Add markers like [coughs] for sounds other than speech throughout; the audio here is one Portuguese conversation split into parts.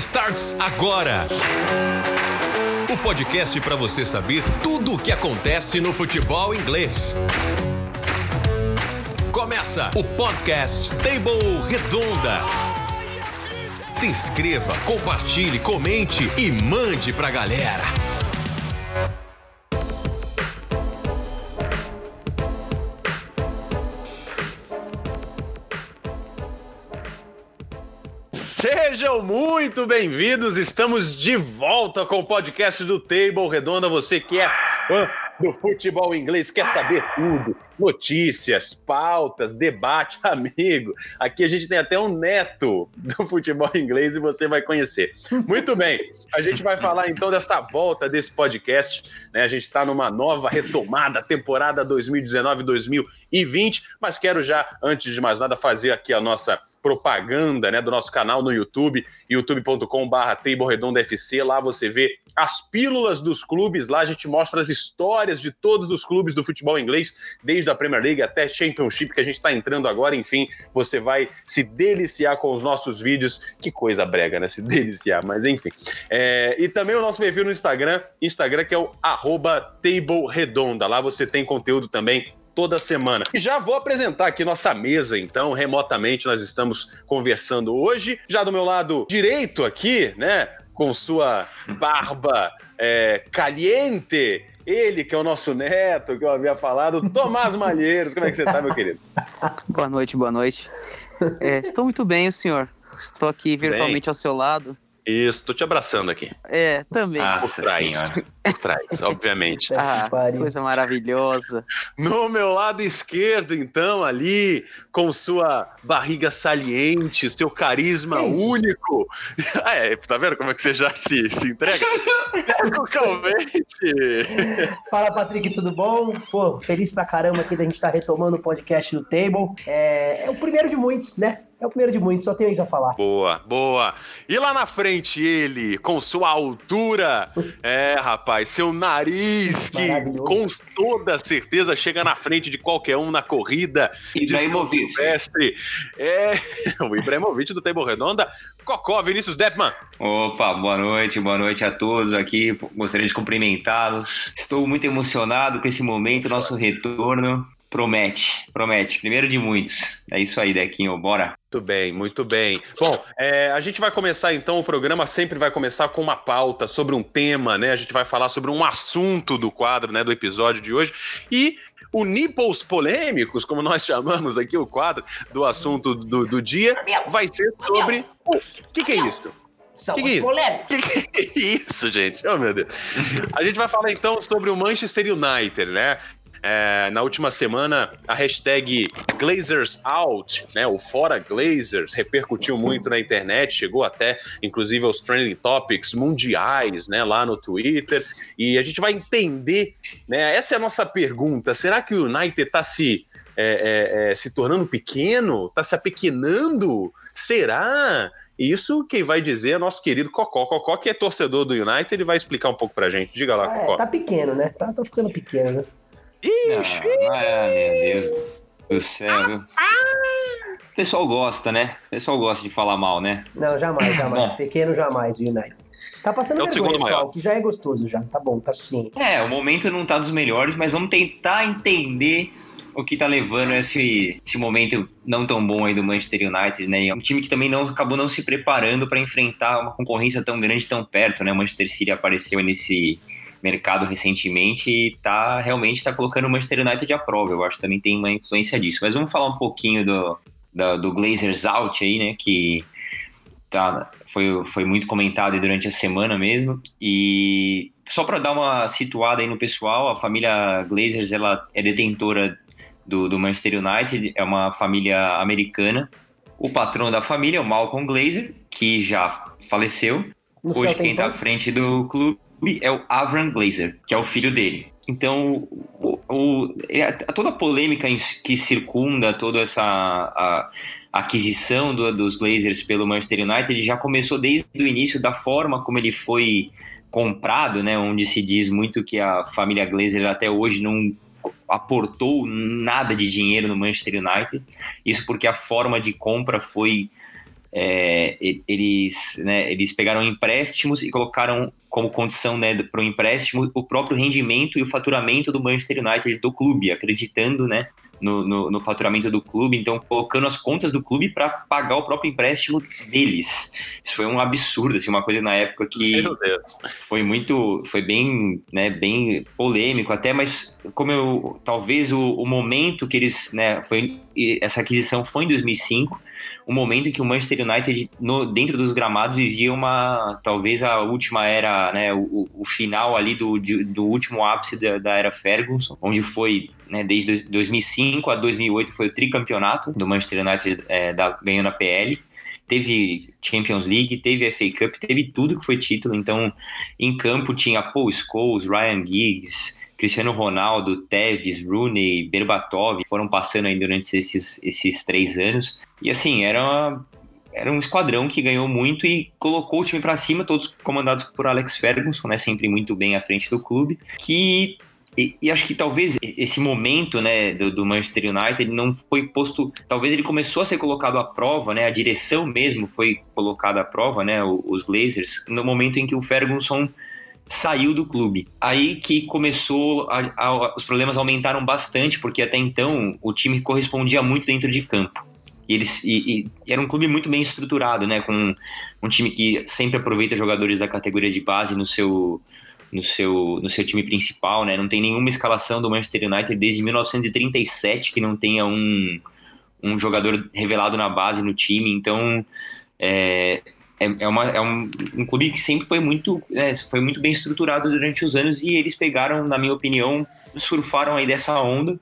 starts agora. O podcast para você saber tudo o que acontece no futebol inglês. Começa o podcast Table Redonda. Se inscreva, compartilhe, comente e mande pra galera. Sejam muito bem-vindos, estamos de volta com o podcast do Table Redonda. Você que é fã do futebol inglês, quer saber tudo, notícias, pautas, debate, [laughs] amigo. Aqui a gente tem até um neto do futebol inglês e você vai conhecer. Muito bem, a gente vai falar então dessa volta desse podcast. Né? A gente está numa nova retomada, temporada 2019-2020, mas quero já, antes de mais nada, fazer aqui a nossa propaganda né, do nosso canal no YouTube, youtube.com.br FC. Lá você vê as pílulas dos clubes, lá a gente mostra as histórias de todos os clubes do futebol inglês, desde a Premier League até Championship, que a gente está entrando agora. Enfim, você vai se deliciar com os nossos vídeos. Que coisa brega, né? Se deliciar, mas enfim. É, e também o nosso perfil no Instagram, Instagram que é o arroba Table Redonda. Lá você tem conteúdo também toda semana. E já vou apresentar aqui nossa mesa, então, remotamente nós estamos conversando hoje. Já do meu lado direito aqui, né, com sua barba é, caliente, ele que é o nosso neto, que eu havia falado, Tomás Malheiros. Como é que você está, meu querido? [laughs] Boa noite, boa noite. É, estou muito bem, o senhor. Estou aqui virtualmente bem. ao seu lado. Isso, tô te abraçando aqui. É, também. Ah, por trás. Por trás, obviamente. Ah, coisa maravilhosa. No meu lado esquerdo, então, ali, com sua barriga saliente, seu carisma único. Ah, [laughs] é, tá vendo como é que você já se, se entrega? Calmente. Fala, Patrick, tudo bom? Pô, feliz pra caramba aqui da gente estar tá retomando o podcast do Table. É, é o primeiro de muitos, né? É o primeiro de muitos, só tenho isso a falar. Boa, boa. E lá na frente ele, com sua altura, é, rapaz, seu nariz, que com toda certeza chega na frente de qualquer um na corrida. Ibrahimovic. É, [laughs] o Ibrahimovic do Table Redonda. Cocó, Vinícius Deppman. Opa, boa noite, boa noite a todos aqui. Gostaria de cumprimentá-los. Estou muito emocionado com esse momento, nosso retorno. Promete, promete. Primeiro de muitos. É isso aí, Dequinho, bora. Muito bem, muito bem. Bom, é, a gente vai começar então, o programa sempre vai começar com uma pauta sobre um tema, né? A gente vai falar sobre um assunto do quadro, né, do episódio de hoje. E o Nipples Polêmicos, como nós [laughs] chamamos aqui o quadro do assunto do, do dia, vai ser sobre. O que, que é isso? Que que, é [laughs] que, que é isso, gente? Oh, meu Deus. A gente vai falar então sobre o Manchester United, né? É, na última semana, a hashtag Glazers Out, né, o Fora Glazers, repercutiu muito na internet, chegou até, inclusive, aos trending topics mundiais, né, lá no Twitter. E a gente vai entender, né, essa é a nossa pergunta, será que o United está se é, é, é, se tornando pequeno? Está se apequenando? Será? Isso quem vai dizer é nosso querido Cocó. Cocó, que é torcedor do United, ele vai explicar um pouco pra gente. Diga lá, é, Cocó. Tá pequeno, né? Tá, tá ficando pequeno, né? Ixi! Ah, meu Deus do céu. O pessoal gosta, né? O pessoal gosta de falar mal, né? Não, jamais, [coughs] jamais. Pequeno jamais, o United. Tá passando é vergonha, pessoal, que já é gostoso já. Tá bom, tá sim. É, o momento não tá dos melhores, mas vamos tentar entender o que tá levando esse, esse momento não tão bom aí do Manchester United, né? É um time que também não acabou não se preparando para enfrentar uma concorrência tão grande tão perto, né? O Manchester City apareceu nesse mercado recentemente e tá realmente está colocando o Manchester United à prova. Eu acho que também tem uma influência disso. Mas vamos falar um pouquinho do, do, do Glazers Out aí, né? Que tá, foi, foi muito comentado durante a semana mesmo. E só para dar uma situada aí no pessoal, a família Glazers ela é detentora do, do Manchester United, é uma família americana. O patrão da família é o Malcolm Glazer, que já faleceu. No Hoje quem está à frente do clube é o Avram Glazer, que é o filho dele. Então, o, o, é, toda a polêmica que circunda toda essa a, a aquisição do, dos Glazers pelo Manchester United já começou desde o início da forma como ele foi comprado, né, onde se diz muito que a família Glazer até hoje não aportou nada de dinheiro no Manchester United. Isso porque a forma de compra foi é, eles, né, eles pegaram empréstimos e colocaram como condição né, para o empréstimo o próprio rendimento e o faturamento do Manchester United do clube, acreditando né, no, no, no, faturamento do clube, então colocando as contas do clube para pagar o próprio empréstimo deles. Isso foi um absurdo, assim, uma coisa na época que foi muito, foi bem, né, bem polêmico até, mas como eu, talvez o, o momento que eles, né, foi essa aquisição foi em 2005 um momento em que o Manchester United, no, dentro dos gramados, vivia uma, talvez a última era, né, o, o final ali do, do último ápice da, da, era Ferguson, onde foi, né, desde 2005 a 2008 foi o tricampeonato do Manchester United é, da, ganhando a PL, teve Champions League, teve FA Cup, teve tudo que foi título, então em campo tinha Paul Scholes, Ryan Giggs, Cristiano Ronaldo, Tevez, Rooney, Berbatov foram passando aí durante esses, esses três anos. E assim, era, era um esquadrão que ganhou muito e colocou o time para cima, todos comandados por Alex Ferguson, né, sempre muito bem à frente do clube, que e, e, acho que talvez esse momento né, do, do, Manchester United não foi posto. Talvez ele começou a ser colocado à prova, né, a direção mesmo foi colocada à prova, né, os Glazers, no momento em que o Ferguson saiu do clube. Aí que começou, a, a, os problemas aumentaram bastante, porque até então o time correspondia muito dentro de campo. E, eles, e, e era um clube muito bem estruturado, né? Com um time que sempre aproveita jogadores da categoria de base no seu, no seu, no seu time principal, né? Não tem nenhuma escalação do Manchester United desde 1937 que não tenha um, um jogador revelado na base no time. Então, é, é, é, uma, é um, um, clube que sempre foi muito, é, foi muito bem estruturado durante os anos e eles pegaram, na minha opinião, surfaram aí dessa onda.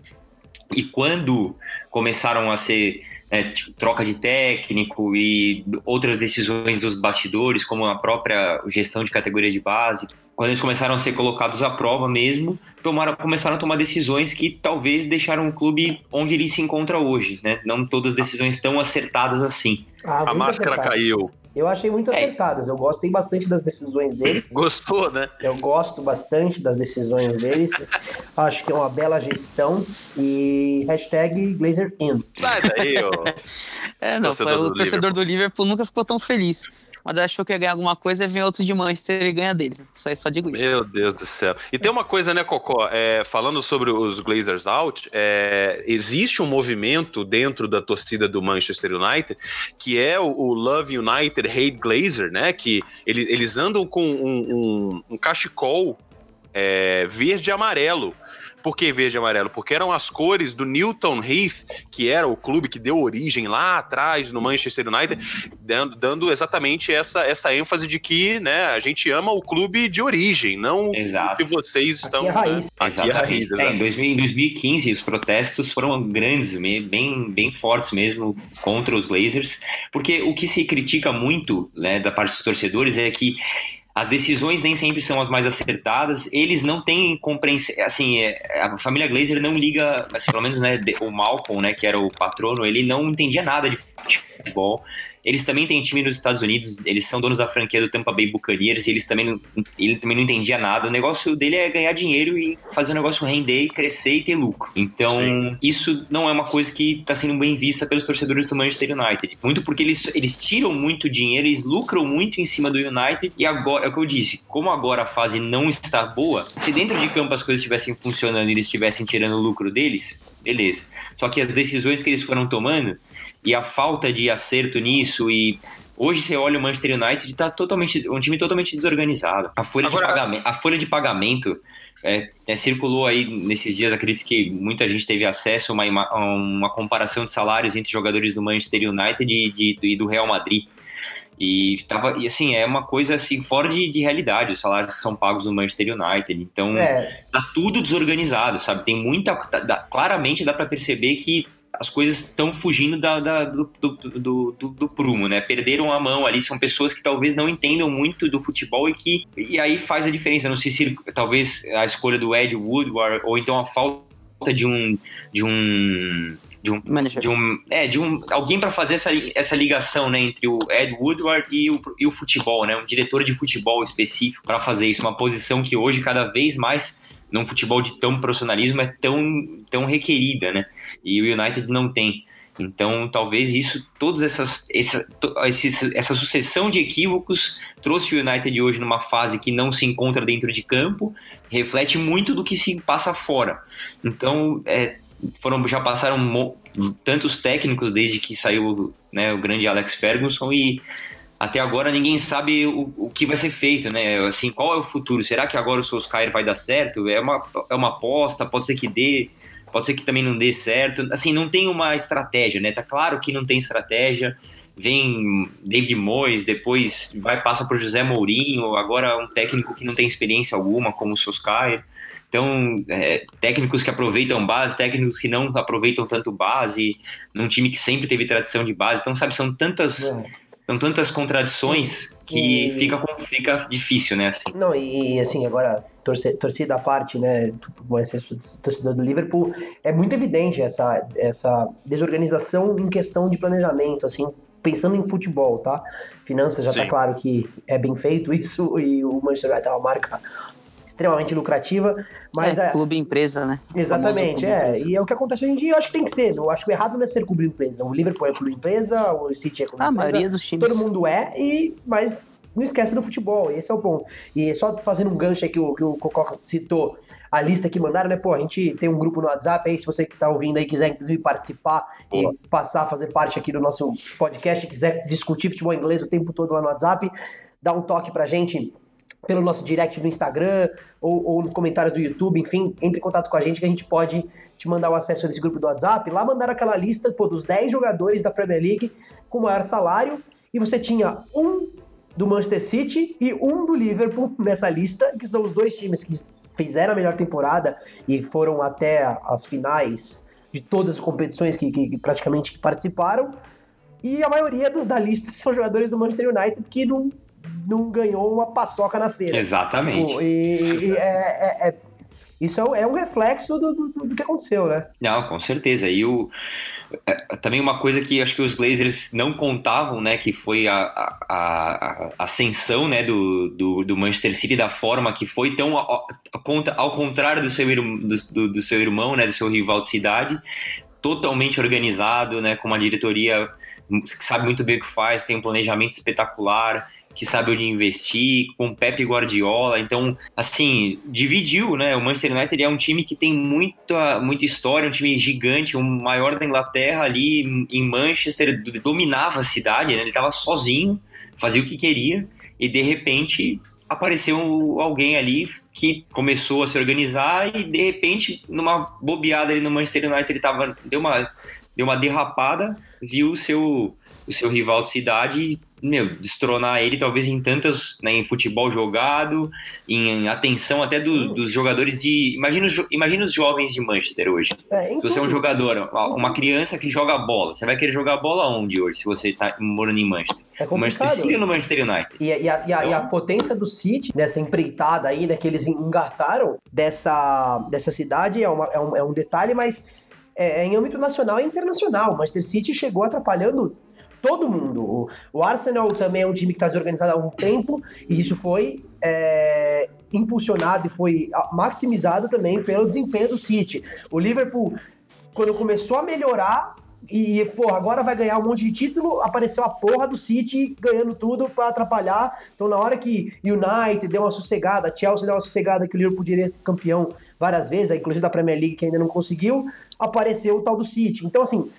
E quando começaram a ser é, tipo, troca de técnico e outras decisões dos bastidores, como a própria gestão de categoria de base, quando eles começaram a ser colocados à prova mesmo, tomaram, começaram a tomar decisões que talvez deixaram o clube onde ele se encontra hoje, né? Não todas as decisões tão acertadas assim. Ah, a máscara acertadas. caiu. Eu achei muito é. acertadas. Eu gostei bastante das decisões deles. [laughs] Gostou, né? Eu gosto bastante das decisões deles. [laughs] Acho que é uma bela gestão. E hashtag Glazer in. Sai daí, ô. [laughs] é, não, torcedor o torcedor do Liverpool nunca ficou tão feliz mas achou que ia ganhar alguma coisa e vem outros de Manchester e ganha dele. Só, só digo isso. Meu Deus do céu. E tem uma coisa, né, Cocó? É, falando sobre os Glazers out, é, existe um movimento dentro da torcida do Manchester United que é o, o Love United Hate Glazer, né? Que ele, eles andam com um, um, um cachecol é, verde e amarelo por que verde e amarelo? Porque eram as cores do Newton Heath, que era o clube que deu origem lá atrás no Manchester United, dando, dando exatamente essa, essa ênfase de que né, a gente ama o clube de origem, não Exato. o que vocês estão. Aqui é raiz. Né? Aqui é raiz é, em, 2015, os protestos foram grandes, bem, bem fortes mesmo contra os Blazers, porque o que se critica muito né, da parte dos torcedores é que as decisões nem sempre são as mais acertadas, eles não têm compreensão, assim, é, a família Glazer não liga, assim, pelo menos, né, o Malcolm, né, que era o patrono, ele não entendia nada de futebol, eles também têm time nos Estados Unidos, eles são donos da franquia do Tampa Bay Buccaneers e eles também não, ele também não entendia nada. O negócio dele é ganhar dinheiro e fazer o negócio render, crescer e ter lucro. Então, Sim. isso não é uma coisa que está sendo bem vista pelos torcedores do Manchester United. Muito porque eles, eles tiram muito dinheiro, eles lucram muito em cima do United e agora, é o que eu disse, como agora a fase não está boa, se dentro de campo as coisas estivessem funcionando e eles estivessem tirando o lucro deles, beleza. Só que as decisões que eles foram tomando e a falta de acerto nisso e Hoje você olha o Manchester United está totalmente um time totalmente desorganizado. A folha Agora... de pagamento, a folha de pagamento é, é, circulou aí nesses dias, acredito que muita gente teve acesso a uma, uma comparação de salários entre jogadores do Manchester United e, de, e do Real Madrid. E, tava, e assim, é uma coisa assim, fora de, de realidade, os salários que são pagos no Manchester United. Então, é. tá tudo desorganizado, sabe? Tem muita. Tá, claramente dá para perceber que as coisas estão fugindo da, da do, do, do, do, prumo, né? Perderam a mão ali, são pessoas que talvez não entendam muito do futebol e que e aí faz a diferença. Não sei se talvez a escolha do Ed Woodward ou então a falta de um de um de um, de um, é, de um alguém para fazer essa, essa ligação né, entre o Ed Woodward e o, e o futebol, né, um diretor de futebol específico para fazer isso, uma posição que hoje cada vez mais num futebol de tão profissionalismo é tão, tão requerida, né? E o United não tem. Então, talvez isso, todas essas, essa, essa sucessão de equívocos trouxe o United hoje numa fase que não se encontra dentro de campo, reflete muito do que se passa fora. Então, é, foram já passaram tantos técnicos desde que saiu né, o grande Alex Ferguson e até agora ninguém sabe o, o que vai ser feito, né? Assim, qual é o futuro? Será que agora o Solskjaer vai dar certo? É uma, é uma aposta, pode ser que dê, pode ser que também não dê certo. Assim, não tem uma estratégia, né? Tá claro que não tem estratégia. Vem David Moyes, depois vai passa para o José Mourinho, agora um técnico que não tem experiência alguma, como o Solskjaer. Então, é, técnicos que aproveitam base, técnicos que não aproveitam tanto base, num time que sempre teve tradição de base. Então, sabe, são tantas. É são tantas contradições que e... fica, fica difícil, né? Assim. Não, e assim, agora, torcida, torcida à parte, né? Torcedor do Liverpool, é muito evidente essa, essa desorganização em questão de planejamento, assim, pensando em futebol, tá? Finanças já tá Sim. tá claro que é bem feito [laughs] isso e o Manchester United é uma marca extremamente lucrativa, mas... É, é clube empresa, né? Exatamente, é. Empresa. E é o que acontece hoje em dia, eu acho que tem que ser. Eu acho que o errado não é ser clube empresa. O Liverpool é clube empresa, o City é clube a empresa. A maioria dos times. Todo mundo é, e, mas não esquece do futebol, esse é o ponto. E só fazendo um gancho aí que o, que o Cocó citou, a lista que mandaram, né? Pô, a gente tem um grupo no WhatsApp aí, se você que tá ouvindo aí quiser, inclusive, participar e passar a fazer parte aqui do nosso podcast, quiser discutir futebol inglês o tempo todo lá no WhatsApp, dá um toque pra gente pelo nosso direct no Instagram ou, ou nos comentários do YouTube, enfim, entre em contato com a gente que a gente pode te mandar o acesso a esse grupo do WhatsApp. Lá mandar aquela lista pô, dos 10 jogadores da Premier League com maior salário e você tinha um do Manchester City e um do Liverpool [laughs] nessa lista, que são os dois times que fizeram a melhor temporada e foram até as finais de todas as competições que, que, que praticamente participaram. E a maioria dos da lista [laughs] são jogadores do Manchester United que não não ganhou uma paçoca na feira. Exatamente. Tipo, e, e é, é, é, isso é, um reflexo do, do, do, que aconteceu, né? Não, com certeza. E o, é, também uma coisa que acho que os Glazers não contavam, né, que foi a, a, a ascensão, né, do, do, do, Manchester City da forma que foi tão ao, ao contrário do seu, do, do seu irmão, né, do seu rival de cidade, totalmente organizado, né, com uma diretoria que sabe muito bem o que faz, tem um planejamento espetacular, que sabe onde investir, com Pepe Guardiola. Então, assim, dividiu, né? O Manchester United é um time que tem muita, muita história, um time gigante, o maior da Inglaterra ali em Manchester, dominava a cidade, né? Ele estava sozinho, fazia o que queria e de repente apareceu alguém ali que começou a se organizar e de repente numa bobeada ali no Manchester United ele tava deu uma deu uma derrapada, viu o seu o seu rival de cidade meu, destronar ele talvez em tantas, né, em futebol jogado, em atenção até do, dos jogadores de, imagina os, imagina os jovens de Manchester hoje. É, se você é um jogador, uma criança que joga bola, você vai querer jogar bola onde hoje, se você está morando em Manchester? É Manchester City ou no Manchester United? E, e, a, e, a, e, a, então potência do City, nessa empreitada aí, né, que eles engataram dessa, dessa cidade, é, uma, é, um, é um detalhe, mas é, é em âmbito nacional e internacional. O Manchester City chegou atrapalhando todo mundo. O, o Arsenal também é um time que está desorganizado há um tempo, e isso foi é, impulsionado e foi maximizado também pelo desempenho do City. O Liverpool, quando começou a melhorar, e, porra, agora vai ganhar um monte de título, apareceu a porra do City ganhando tudo para atrapalhar. Então, na hora que United deu uma sossegada, Chelsea deu uma sossegada que o Liverpool poderia ser campeão várias vezes, inclusive da Premier League, que ainda não conseguiu, apareceu o tal do City. Então, assim,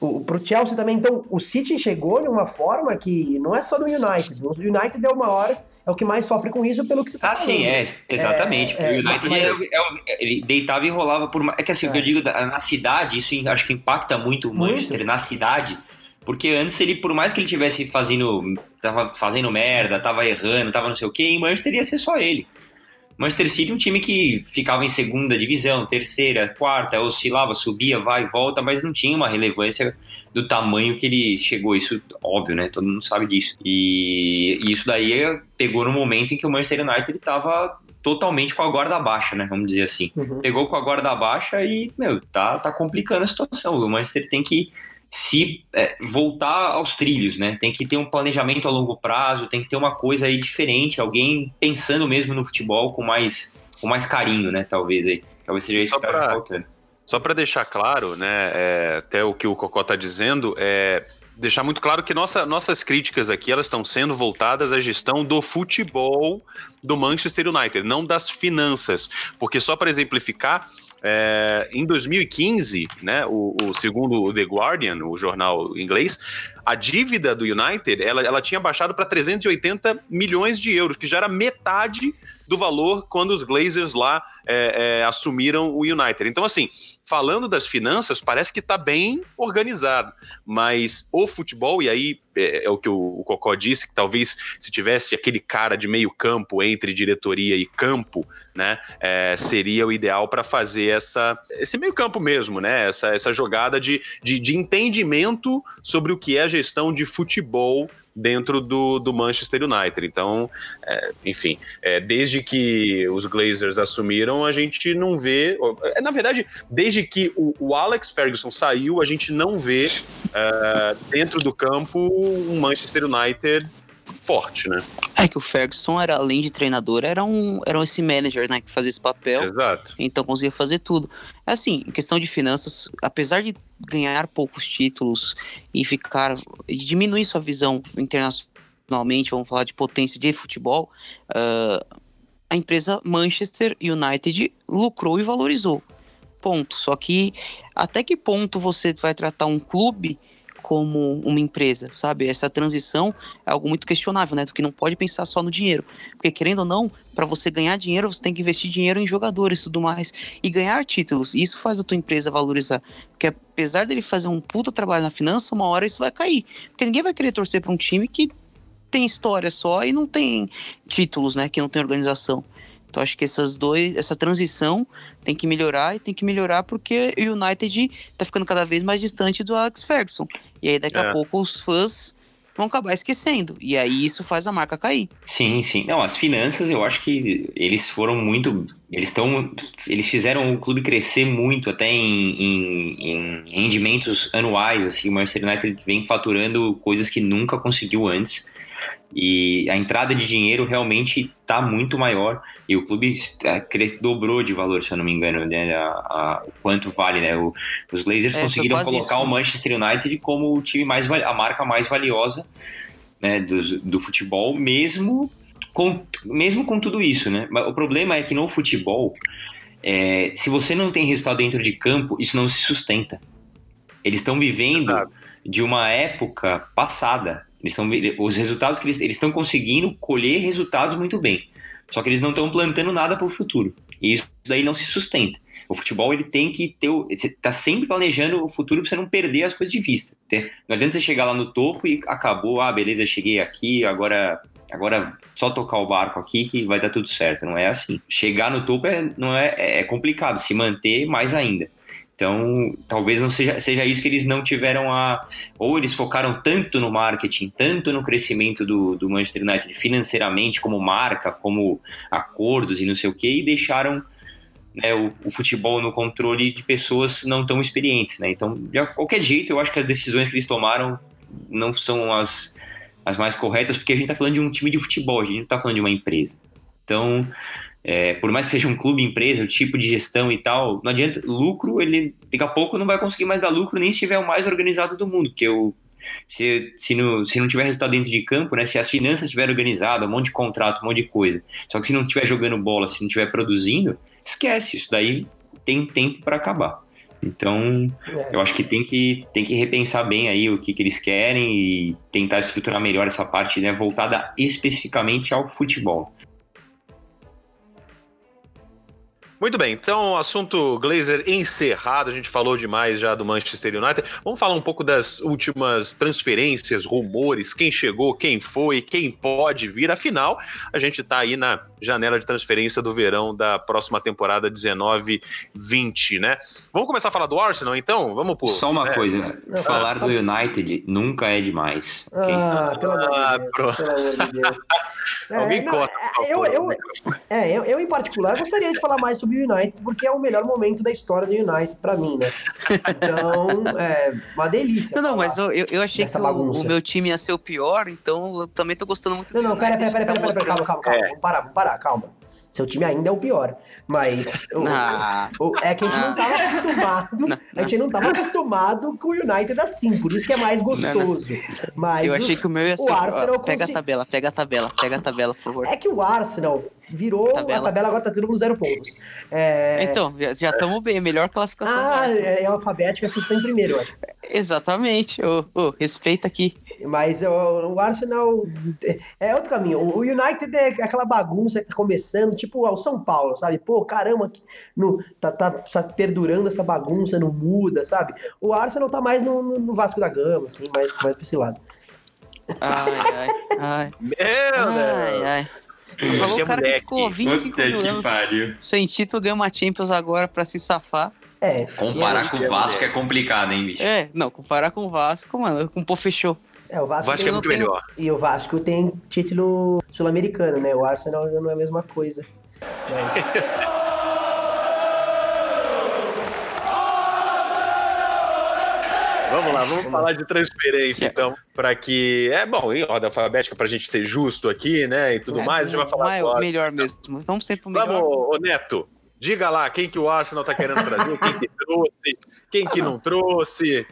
o, pro Chelsea também, então, o City chegou de uma forma que não é só do United. O United é o maior, é o que mais sofre com isso pelo que você tá Ah, falando. sim, é, exatamente. É, o United mas... é, é, ele deitava e rolava por. É que assim, o que eu é. digo, na cidade, isso acho que impacta muito o Manchester, muito. na cidade. Porque antes ele, por mais que ele tivesse fazendo. Tava fazendo merda, tava errando, tava não sei o quê, em Manchester ia ser só ele. Manchester City um time que ficava em segunda divisão, terceira, quarta, oscilava, subia, vai e volta, mas não tinha uma relevância do tamanho que ele chegou. Isso, óbvio, né? Todo mundo sabe disso. E, e isso daí pegou no momento em que o Manchester United estava totalmente com a guarda baixa, né? Vamos dizer assim. Uhum. Pegou com a guarda baixa e, meu, tá, tá complicando a situação. O Manchester tem que se é, voltar aos trilhos, né? Tem que ter um planejamento a longo prazo, tem que ter uma coisa aí diferente, alguém pensando mesmo no futebol com mais, com mais carinho, né? Talvez aí. Talvez seja isso que tá faltando. Só para deixar claro, né, é, até o que o Cocó está dizendo, é deixar muito claro que nossa, nossas críticas aqui elas estão sendo voltadas à gestão do futebol do Manchester United, não das finanças, porque só para exemplificar, é, em 2015, né, o, o, segundo o The Guardian, o jornal inglês, a dívida do United ela, ela tinha baixado para 380 milhões de euros, que já era metade do valor quando os Glazers lá é, é, assumiram o United. Então, assim, falando das finanças, parece que está bem organizado, mas o futebol, e aí é, é o que o, o, Cocó disse, que talvez se tivesse aquele cara de meio campo entre diretoria e campo, né, é, seria o ideal para fazer essa, esse meio campo mesmo, né, essa, essa jogada de, de, de entendimento sobre o que é a gestão de futebol dentro do, do Manchester United. Então, é, enfim, é, desde que os Glazers assumiram, a gente não vê. É, na verdade, desde que o, o Alex Ferguson saiu, a gente não vê é, dentro do campo um Manchester United forte, né? É que o Ferguson era, além de treinador, era um era esse manager, né, que fazia esse papel. Exato. Então conseguia fazer tudo. Assim, em questão de finanças, apesar de ganhar poucos títulos e ficar e diminuir sua visão internacionalmente, vamos falar de potência de futebol, uh, a empresa Manchester United lucrou e valorizou. Ponto. Só que até que ponto você vai tratar um clube como uma empresa, sabe? Essa transição é algo muito questionável, né? Porque não pode pensar só no dinheiro. Porque, querendo ou não, para você ganhar dinheiro, você tem que investir dinheiro em jogadores e tudo mais. E ganhar títulos. E isso faz a tua empresa valorizar. Porque apesar dele fazer um puta trabalho na finança, uma hora isso vai cair. Porque ninguém vai querer torcer para um time que tem história só e não tem títulos, né? Que não tem organização. Então acho que essas dois, essa transição tem que melhorar e tem que melhorar porque o United tá ficando cada vez mais distante do Alex Ferguson. E aí daqui é. a pouco os fãs vão acabar esquecendo. E aí isso faz a marca cair. Sim, sim. Não, as finanças eu acho que eles foram muito. Eles estão. Eles fizeram o clube crescer muito, até em, em, em, rendimentos anuais. Assim, o Manchester United vem faturando coisas que nunca conseguiu antes. E a entrada de dinheiro realmente está muito maior e o clube é, dobrou de valor, se eu não me engano, né? A, a, o quanto vale, né? O, os Blazers é, conseguiram colocar isso. o Manchester United como o time mais a marca mais valiosa né, do, do futebol, mesmo com, mesmo com tudo isso, né? Mas o problema é que no futebol, é, se você não tem resultado dentro de campo, isso não se sustenta. Eles estão vivendo de uma época passada eles estão os resultados que eles estão conseguindo colher resultados muito bem. Só que eles não estão plantando nada para o futuro. E isso daí não se sustenta. O futebol ele tem que ter. Você está sempre planejando o futuro para você não perder as coisas de vista. Não adianta você chegar lá no topo e acabou, ah, beleza, cheguei aqui, agora agora só tocar o barco aqui que vai dar tudo certo. Não é assim. Chegar no topo é, não é, é complicado, se manter mais ainda. Então, talvez não seja, seja isso que eles não tiveram a. Ou eles focaram tanto no marketing, tanto no crescimento do, do Manchester United financeiramente, como marca, como acordos e não sei o que, e deixaram né, o, o, futebol no controle de pessoas não tão experientes. Né? Então, de qualquer jeito, eu acho que as decisões que eles tomaram não são as, as mais corretas, porque a gente está falando de um time de futebol, a gente não está falando de uma empresa. Então, é, por mais que seja um clube, empresa, o tipo de gestão e tal, não adianta. Lucro, ele daqui a pouco não vai conseguir mais dar lucro nem se tiver o mais organizado do mundo, porque o, se, se, não, se não tiver resultado dentro de campo, né, se as finanças estiverem organizadas, um monte de contrato, um monte de coisa, só que se não estiver jogando bola, se não estiver produzindo, esquece, isso daí tem tempo para acabar. Então, é. eu acho que tem, que tem que repensar bem aí o que, que eles querem e tentar estruturar melhor essa parte né, voltada especificamente ao futebol. Muito bem, então assunto Glazer encerrado, a gente falou demais já do Manchester United. Vamos falar um pouco das últimas transferências, rumores, quem chegou, quem foi, quem pode vir. Afinal, a gente está aí na janela de transferência do verão da próxima temporada 19-20, né? Vamos começar a falar do Arsenal então? Vamos por. Só uma né? coisa, falar do United nunca é demais. Ah, pelo amor de Deus. [laughs] Deus. Alguém não, corta. É, eu, eu, é, eu, eu, em particular, gostaria de falar mais sobre o United, porque é o melhor momento da história do United para mim, né? Então, é uma delícia. Não, não, mas eu, eu achei que o, o, meu time ia ser o pior, então eu também tô gostando muito não, do Não, não, pera, pera, pera, pera, calma, calma, calma. É. Vamos parar, vamos parar, calma. Seu time ainda é o pior. Mas [laughs] o- Ah, o- é que a gente não tava acostumado. Não, A gente não tava acostumado com o United assim, por isso que é mais gostoso. Mas eu achei que o meu ia o ser. Arsenal ó, Pega a consi- tabela, pega a tabela, pega a tabela, por favor. É que o Arsenal virou. Tabela. A tabela agora tá tendo com zero pontos. É... Então, já estamos bem, melhor classificação do Ah, é, é alfabética, você está em primeiro, eu acho. Exatamente, ô, ô, respeita aqui. Mas ó, o Arsenal é- outro caminho. O United é aquela bagunça que tá começando, tipo ao São Paulo, sabe? Pô, caramba, que no, tá, tá, tá perdurando essa bagunça, não muda, sabe? O Arsenal tá mais no, no- Vasco da Gama, assim, mais, mais pra esse lado. Ai, ai, ai. [laughs] Meu Ai, Deus! ai. Falou o cara que ficou 25 Puta mil que anos pariu. sem título, ganhou uma Champions agora pra se safar. É, Comparar com o Vasco é complicado, hein, bicho? É, não, comparar com o Vasco, mano, com o Pô fechou. É o O Vasco, Vasco tem, é muito tenho- melhor. e o Vasco tem título sul-americano, né? O Arsenal já não é a mesma coisa. Mas- [laughs] Vamos lá, vamos falar de transferência, É. então, para que. É bom, em ordem alfabética, pra gente ser justo aqui, né? E tudo É, mais, a gente vai não falar é agora. o melhor mesmo. Vamos sempre pro melhor. Vamos, ô Neto, diga lá quem que o Arsenal tá querendo trazer, quem que trouxe, quem que não trouxe.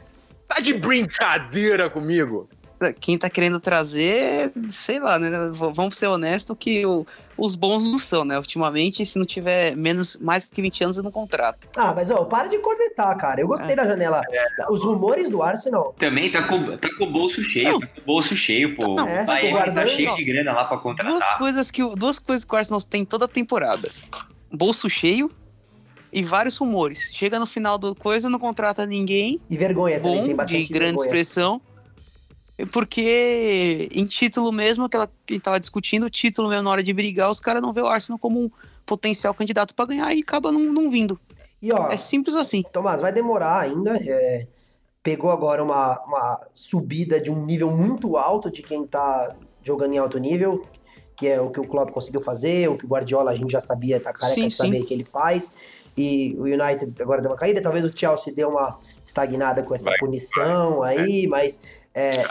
Tá de brincadeira comigo? Quem tá querendo trazer, sei lá, né? Vamos ser honestos que o- os bons não são, né? Ultimamente, se não tiver menos, mais que 20 anos, eu não contrato. Ah, mas ó, para de cornetar, cara. Eu gostei da janela. Os rumores do Arsenal. Também tá com, tá com o bolso cheio, Não. tá com o bolso cheio, pô. Não, é, ele tá cheio ó. de grana lá pra Duas contratar. coisas, que, o- duas coisas que o Arsenal tem toda a temporada. Bolso cheio e vários rumores. Chega no final do coisa, não contrata ninguém. E vergonha também, tem bom, bastante de grande vergonha. expressão. Porque em título mesmo, aquela que tava discutindo, o título mesmo na hora de brigar, os caras não vê o Arsenal como um potencial candidato pra ganhar e acaba não, não vindo. E ó, É simples assim. Tomás, vai demorar ainda. é, pegou agora uma, uma subida de um nível muito alto de quem tá jogando em alto nível, que é o que o Klopp conseguiu fazer, o que o Guardiola a gente já sabia, tá careca Sim, de saber sim. que ele faz. E o United agora deu uma caída, talvez o Chelsea deu uma estagnada com essa Vai, punição aí, mas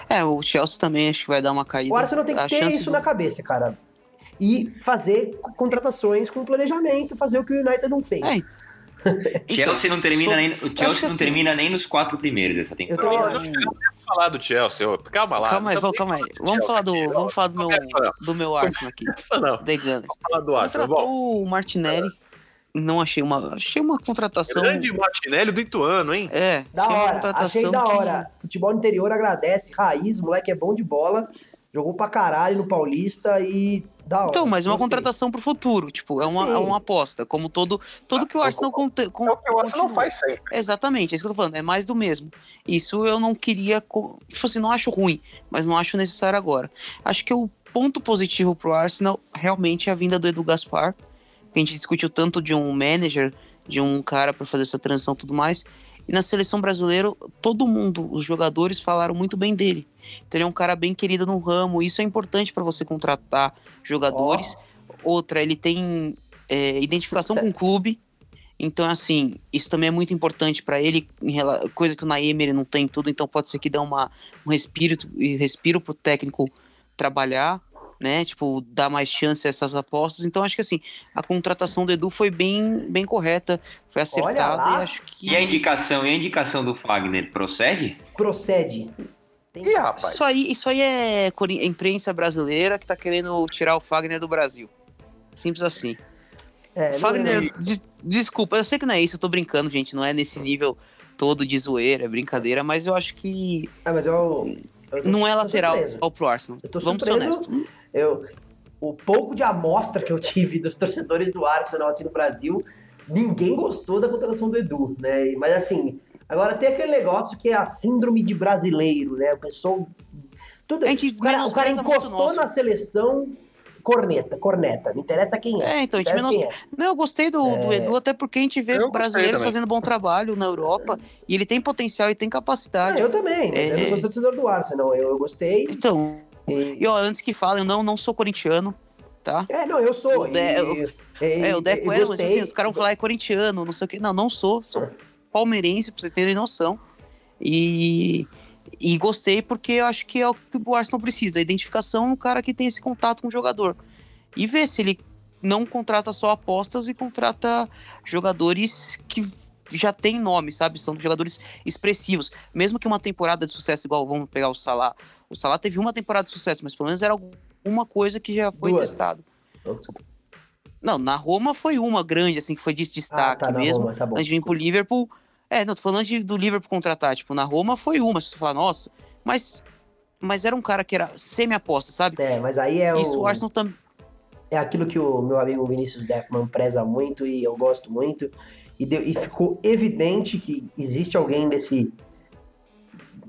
É, o Chelsea também acho que vai dar uma caída. o Arsenal tem que A ter chance isso do- na cabeça, cara. E fazer contratações com planejamento, fazer o que o United não fez. É, [laughs] Chelsea não termina sou- nem, o Chelsea não assim- termina nem nos quatro primeiros essa Eu temporada. não Vamos falar do Chelsea, ô. calma lá. calma aí, vamos, calma aí. Vamos falar do, vamos falar do meu, do meu Arsenal aqui. Não. Vamos falar do Arsenal. Contratou o Martinelli. Não achei uma, achei uma contratação. grande Martinelli do Ituano, hein? É, Da hora, contratação achei da que- hora. Futebol interior agradece, raiz, moleque é bom de bola, jogou pra caralho no Paulista e da hora. Então, mas é uma contratação pro futuro, tipo, é uma, Sim. é uma aposta, como todo, tudo que o Ah, Arsenal con- É o que o Arsenal faz sempre. Exatamente, é isso que eu tô falando, é mais do mesmo. Isso eu não queria, tipo assim, não acho ruim, mas não acho necessário agora. Acho que o ponto positivo pro Arsenal realmente é a vinda do Edu Gaspar, que a gente discutiu tanto de um manager, de um cara para fazer essa transição e tudo mais. E na seleção brasileira, todo mundo, os jogadores falaram muito bem dele. Então ele é um cara bem querido no ramo, isso é importante para você contratar jogadores. Outra, ele tem é, identificação com o clube. Então, assim, isso também é muito importante para ele, coisa que o Naemer não tem tudo, então pode ser que dê uma, um respiro, e respiro pro técnico trabalhar, né? Tipo, dar mais chance a essas apostas. Então, acho que assim, a contratação do Edu foi bem, bem correta, foi acertada e acho que. E a indicação, e a indicação do Fagner procede? Procede. Tem- Ih, rapaz. Isso aí, isso aí é cori- imprensa brasileira que tá querendo tirar o Fagner do Brasil. Simples assim. É, não é- Fagner, des- desculpa, eu sei que não é isso, eu tô brincando, gente. Não é nesse nível todo de zoeira, é brincadeira, mas eu acho que Ah, mas eu, não é lateral ao pro Arsenal. Eu tô Vamos ser honestos. Eu, o pouco de amostra que eu tive dos torcedores do Arsenal aqui no Brasil, ninguém gostou da contratação do Edu, né? Mas assim, agora tem aquele negócio que é a síndrome de brasileiro, né? O pessoal. Tudo, A gente o, cara, o cara encostou na seleção, corneta, corneta. Não interessa quem é. É, então, a gente menos... é. Não, eu gostei do, do É. Edu, até porque a gente vê Eu brasileiros fazendo bom trabalho na Europa e ele tem potencial e tem capacidade. eu também, mas eu É. não sou torcedor do Arsenal. Eu, eu gostei. Então, E, e ó, antes que falem, eu não, não sou corintiano, tá? é, não, eu sou. O De- e- o- e- É, o Deco é, mas assim, os caras vão falar é corintiano, não sei o que. Não, não sou, sou palmeirense, pra vocês terem noção. E, e gostei porque eu acho que é o que o Arsenal precisa, a identificação, um cara que tem esse contato com o jogador. E ver se ele não contrata só apostas e contrata jogadores que já tem nome, sabe? São jogadores expressivos. Mesmo que uma temporada de sucesso, igual vamos pegar o Salah. O Salah teve uma temporada de sucesso, mas pelo menos era alguma coisa que já foi Duas. testado. Não, na Roma foi uma grande, assim, que foi de destaque Ah, tá, mesmo. Roma, tá bom. antes de vir pro Liverpool. É, não, tô falando de, do Liverpool contratar. Tipo, na Roma foi uma. Você fala, nossa, mas, mas era um cara que era semi-aposta, sabe? É, mas aí é Isso o, o Arsenal também. é aquilo que o meu amigo Vinícius Deckman preza muito e eu gosto muito. E, deu- e ficou evidente que existe alguém desse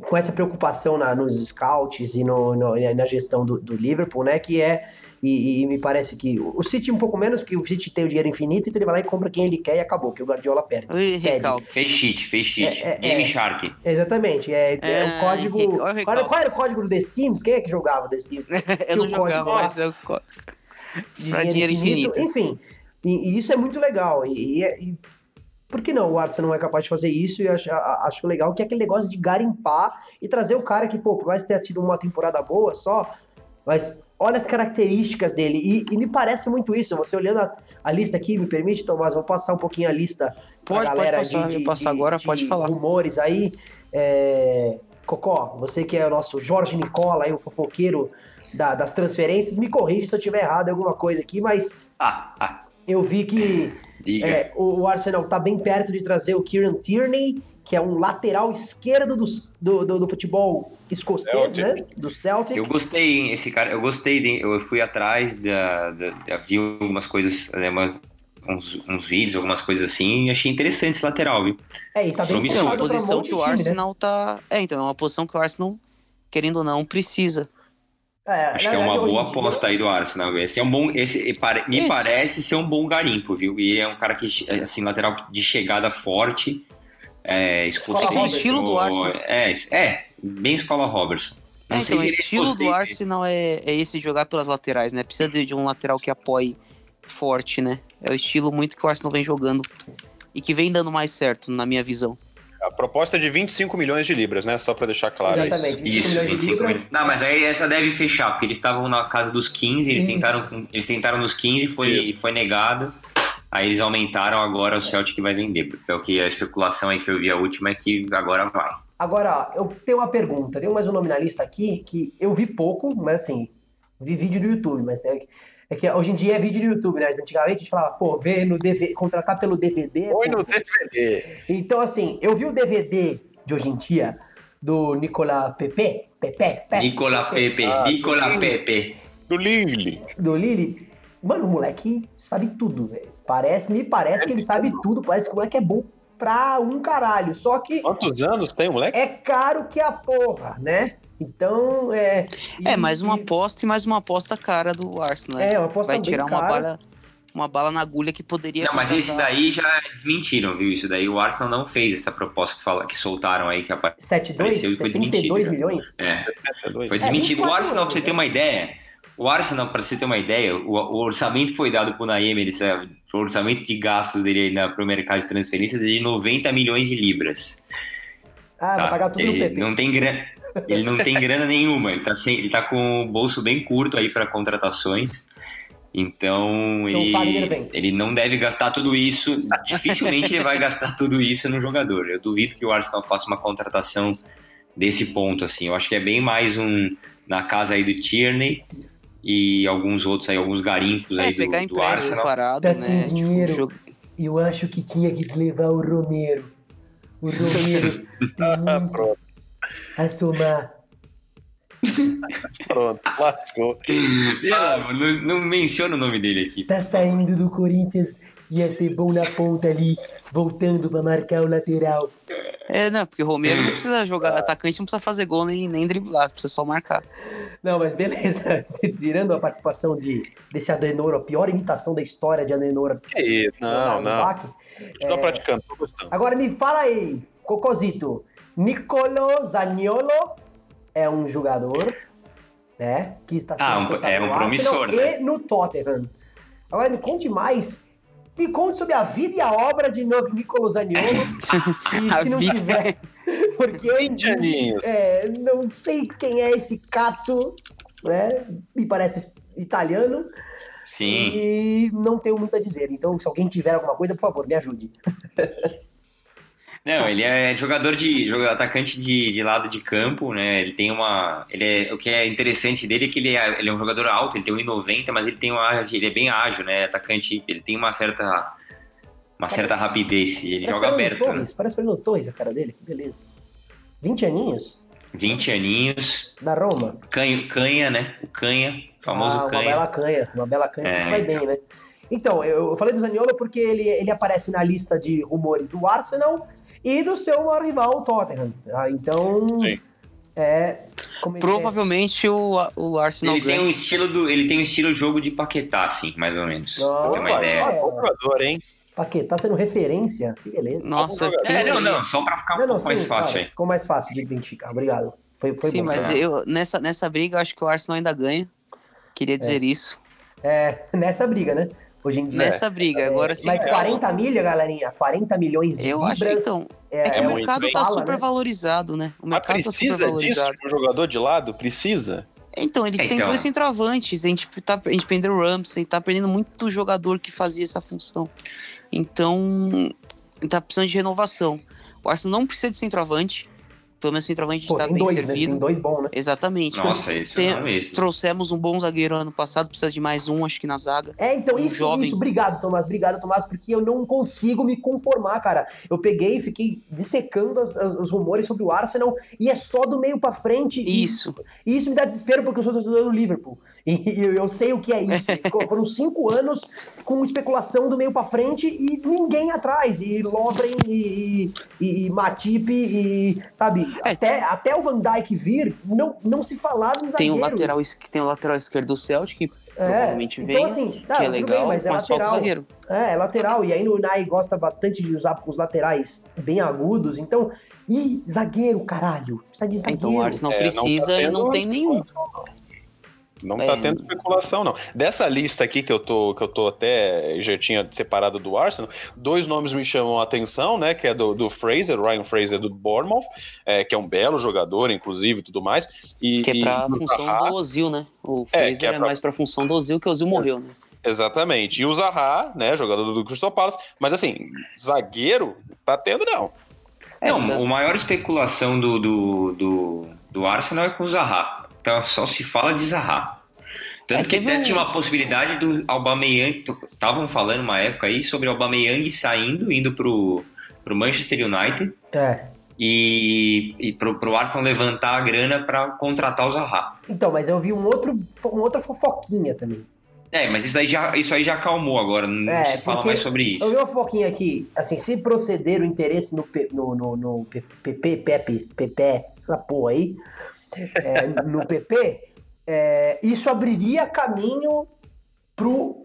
com essa preocupação na- nos scouts e no, no- na gestão do, do Liverpool, né? Que é e, e me parece que o City um pouco menos, porque o City tem o dinheiro infinito, então ele vai lá e compra quem ele quer e acabou, que o Guardiola perde. Ui. Fez cheat, fez cheat. É, é, Game é. Shark. Exatamente, é, é É, o código. Qual, qual era o código do The Sims? Quem é que jogava The Sims? [laughs] Eu não jogava, lá. mas é o código. de Pra dinheiro infinito. Enfim, e, e isso é muito legal. E, e- e por que não o Arsenal não é capaz de fazer isso? E eu acho, acho legal que é aquele negócio de garimpar e trazer o cara que, pô, por mais ter tido uma temporada boa só, mas olha as características dele. E, e me parece muito isso. Você olhando a, a lista aqui, me permite, Tomás, vou passar um pouquinho a lista pra Pode, pode galera passar, de, de, agora, de pode falar. rumores aí. É, Cocó, você que é o nosso Jorge Nicola, aí, o fofoqueiro da- das transferências, me corrige se eu tiver errado em alguma coisa aqui, mas Ah, ah, eu vi que. É, o o Arsenal tá bem perto de trazer o Kieran Tierney, que é um lateral esquerdo do, do, do- do futebol escocês, Celtic. né? Do Celtic. Eu gostei, hein, esse cara, eu gostei, de- eu fui atrás da, da, da- vi algumas coisas, né, umas- uns, uns vídeos, algumas coisas assim, e achei interessante esse lateral, viu? É, e tá bem. É uma um posição monte que o time, né? Arsenal tá. É, então, é uma posição que o Arsenal, querendo ou não, precisa. É, Acho que é uma boa em dia- aposta aí do Arsenal. Esse é um bom, esse me Isso. parece ser um bom garimpo, viu? E é um cara que assim lateral de chegada forte, é, escocês. O estilo do ou- Arsenal. É, é, bem escola Robertson. É, Não sei então, o se ele é estilo do escocês, Arsenal é, é esse de jogar pelas laterais, né? Precisa de, de um lateral que apoie forte, né? É o estilo muito que o Arsenal vem jogando e que vem dando mais certo, na minha visão. A proposta é de 25 milhões de libras, né? Só pra deixar claro isso. Exatamente, 25 Isso, milhões de 25 libras. milhões. Não, mas aí essa deve fechar, porque eles estavam na casa dos 15, eles Isso. tentaram, eles tentaram nos 15 foi, Isso. foi negado. Aí eles aumentaram agora o Celtic vai vender. Porque é o que a especulação aí que eu vi a última é que agora vai. Agora, eu tenho uma pergunta. Tem mais um nome na lista aqui que eu vi pouco, mas assim, vi vídeo no YouTube, mas é, que- é hoje em dia é vídeo no YouTube, né? Mas Antigamente a gente falava, pô, ver no DVD, contratar pelo DVD. Pô. no DVD. Então, assim, eu vi o DVD de hoje em dia do Nicolas Pepe, Pepe, Pepe Nicola Pepe, Ah, Nicola sim. Pepe. Do Lille. do Lili. Mano, o moleque sabe tudo, velho. Parece, me parece que ele sabe tudo. Parece que o moleque é bom pra um caralho. Só que Quantos anos tem o moleque? é caro que a porra, né? Então, é. e- É, mais uma e- aposta e mais uma aposta cara do Arsenal, né? É, uma aposta Vai bem tirar uma cara. bala, uma bala na agulha que poderia. Não, mas esse contratar- daí já desmentiram, viu? Isso daí o Arsenal não fez essa proposta que, fala, que soltaram aí que apareceu. 72, Pareceu que foi 72 desmentido, milhões? É, É foi É, desmentido. o 24 Arsenal, pra você ter uma ideia, o Arsenal, pra você ter uma ideia, o, o orçamento que foi dado pro Naeem, ele sabe, o orçamento de gastos dele aí na, pro mercado de transferências é de 90 milhões de libras. Ah, vai tá? pagar tudo no ele PP. não tem grana. Ele não tem grana nenhuma, ele tá, sem, ele tá com o bolso bem curto aí para contratações. Então, Então ele, ele não deve gastar tudo isso. Dificilmente ele vai gastar tudo isso no jogador. Eu duvido que o Arsenal faça uma contratação desse ponto assim. Eu acho que é bem mais um na casa aí do Tierney e alguns outros aí, alguns garimpos É, aí do, pegar do empréstimo Arsenal. parado, Tá né? sem Tipo, dinheiro. jogo- Eu acho que tinha que levar o Romero. O [laughs] Romero tem muito Pronto, a somar. pronto. Lascou. Não, não menciona o nome dele aqui. Tá saindo do Corinthians, ia ser bom na ponta ali, voltando pra marcar o lateral. É, não, porque o Romero não precisa jogar, atacante não precisa fazer gol nem, nem driblar, precisa só marcar. Não, mas beleza. [laughs] Tirando a participação de, desse Adenor, a pior imitação da história de Adenor. Que isso? Não, não. Bach. Estou praticando, tô gostando. Agora me fala aí, Cocosito. Nicolo Zaniolo é um jogador, né? Que está sendo Ah, um- é um Arsenal promissor, né? E no Tottenham. Agora me conte mais. Me conte sobre a vida e a obra de Nicolo Zaniolo. [laughs] e A se não vida. tiver. [laughs] Porque eu 20 aninhos. é, não sei quem é esse Katsu, né? Me parece italiano. Sim. E não tenho muito a dizer. Então, se alguém tiver alguma coisa, por favor, me ajude. [laughs] Não, ele é jogador de jogador, atacante de, de lado de campo, né? Ele tem uma, ele é, o que é interessante dele é que ele é, ele é um jogador alto, ele tem 1,90, mas ele tem uma, ele é bem ágil, né? Atacante, ele tem uma certa uma certa rapidez, ele Parece joga aberto. Torres, Né? Parece Fernando Torres a cara dele, que beleza. 20 aninhos? 20 aninhos, Da Roma. canha, canha, né? O canha, famoso ah, uma canha. bela canha, uma bela canha É, que vai bem, né? Então, eu eu falei do Zaniolo porque ele, ele aparece na lista de rumores do Arsenal e do seu maior rival, o Tottenham. Ah, então, Sim. é... Como ele Provavelmente o, o Arsenal Ele tem ganha. um estilo do, ele tem um estilo jogo de Paquetá, assim, mais ou menos. Não, pra ter uma vai, ideia. vai. Bom jogador, hein? é, Paquetá sendo referência, que beleza. Nossa, É, não, não, só pra ficar um Não, não, pouco mais sim, fácil claro, aí. ficou mais fácil de identificar, obrigado. Foi, foi Sim, bom. mas né? eu, nessa, nessa briga eu acho que o Arsenal ainda ganha. Queria dizer isso. É, [laughs] nessa briga, né? Hoje em dia. Nessa briga. Agora sim. Mas é, 40 milha, galerinha, 40 milhões de Eu acho que libras. então, é, É que É o mercado tá Fala, super né? valorizado, né? O Mas mercado tá super precisa disso valorizado. de um jogador de lado? Precisa? Então, eles têm Então. dois centroavantes. A gente, tá, a gente perdeu o Ramsey, tá perdendo muito jogador que fazia essa função. Então, tá precisando de renovação. O Arsenal não precisa de centroavante. Pelo menos centroavante Pô, está bem dois, né? servido. Tem dois bons, né? Exatamente. Nossa, isso Tem- é mesmo. Trouxemos um bom zagueiro ano passado, precisa de mais um, acho que na zaga. É, então Um isso, jovem. isso, obrigado, Tomás, obrigado, Tomás, porque eu não consigo me conformar, cara. Eu peguei e fiquei dissecando as- as- os rumores sobre o Arsenal e é só do meio pra frente. e- Isso. E isso me dá desespero porque eu sou torcedor do Liverpool. E, eu, eu sei o que é isso. [laughs] Foram cinco anos com especulação do meio pra frente e ninguém atrás. E Lovren e, e, e Matip e, sabe, É. até, até o Van Dijk vir, não, não se falava em Tem o, zagueiro. lateral, tem o lateral esquerdo do Celtic, que É, provavelmente então vem, assim, tá, que é legal, bem, mas é mas lateral. zagueiro. É, é lateral. E aí o Unai gosta bastante de usar os laterais bem agudos. Então, e zagueiro, caralho. Precisa de zagueiro. Então o Arsenal É, não tá precisa e não tem nenhum. Não É. tá tendo especulação, não. Dessa lista aqui que eu tô, que eu tô até já tinha separado do Arsenal, dois nomes me chamam a atenção, né? Que é do, do Fraser, Ryan Fraser do Bournemouth, é, que é um belo jogador, inclusive, e tudo mais. E, Que é pra e do função Zaha, do Ozil, né? O É, Fraser é é, pra- mais pra função do Ozil, que o Ozil morreu, né? Exatamente. E o Zaha, né? Jogador do Crystal Palace. Mas assim, zagueiro, tá tendo, não. É, não, tá. o maior especulação do, do, do, do Arsenal é com o Zaha. Então só se fala de Zaha. Tanto É, que teve até tinha uma possibilidade do Aubameyang, estavam falando uma época aí sobre o Aubameyang saindo, indo pro, pro Manchester United É. e, e pro, pro Arsenal levantar a grana para contratar o Zaha. Então, mas eu vi um outro, uma outra fofoquinha também. É, mas isso aí já, isso aí já acalmou agora, não É, se fala mais sobre isso. Eu vi uma fofoquinha aqui, assim, se proceder o interesse no, no, no, no PP, Pepe, PP, essa porra aí, é, no PP, é, isso abriria caminho pro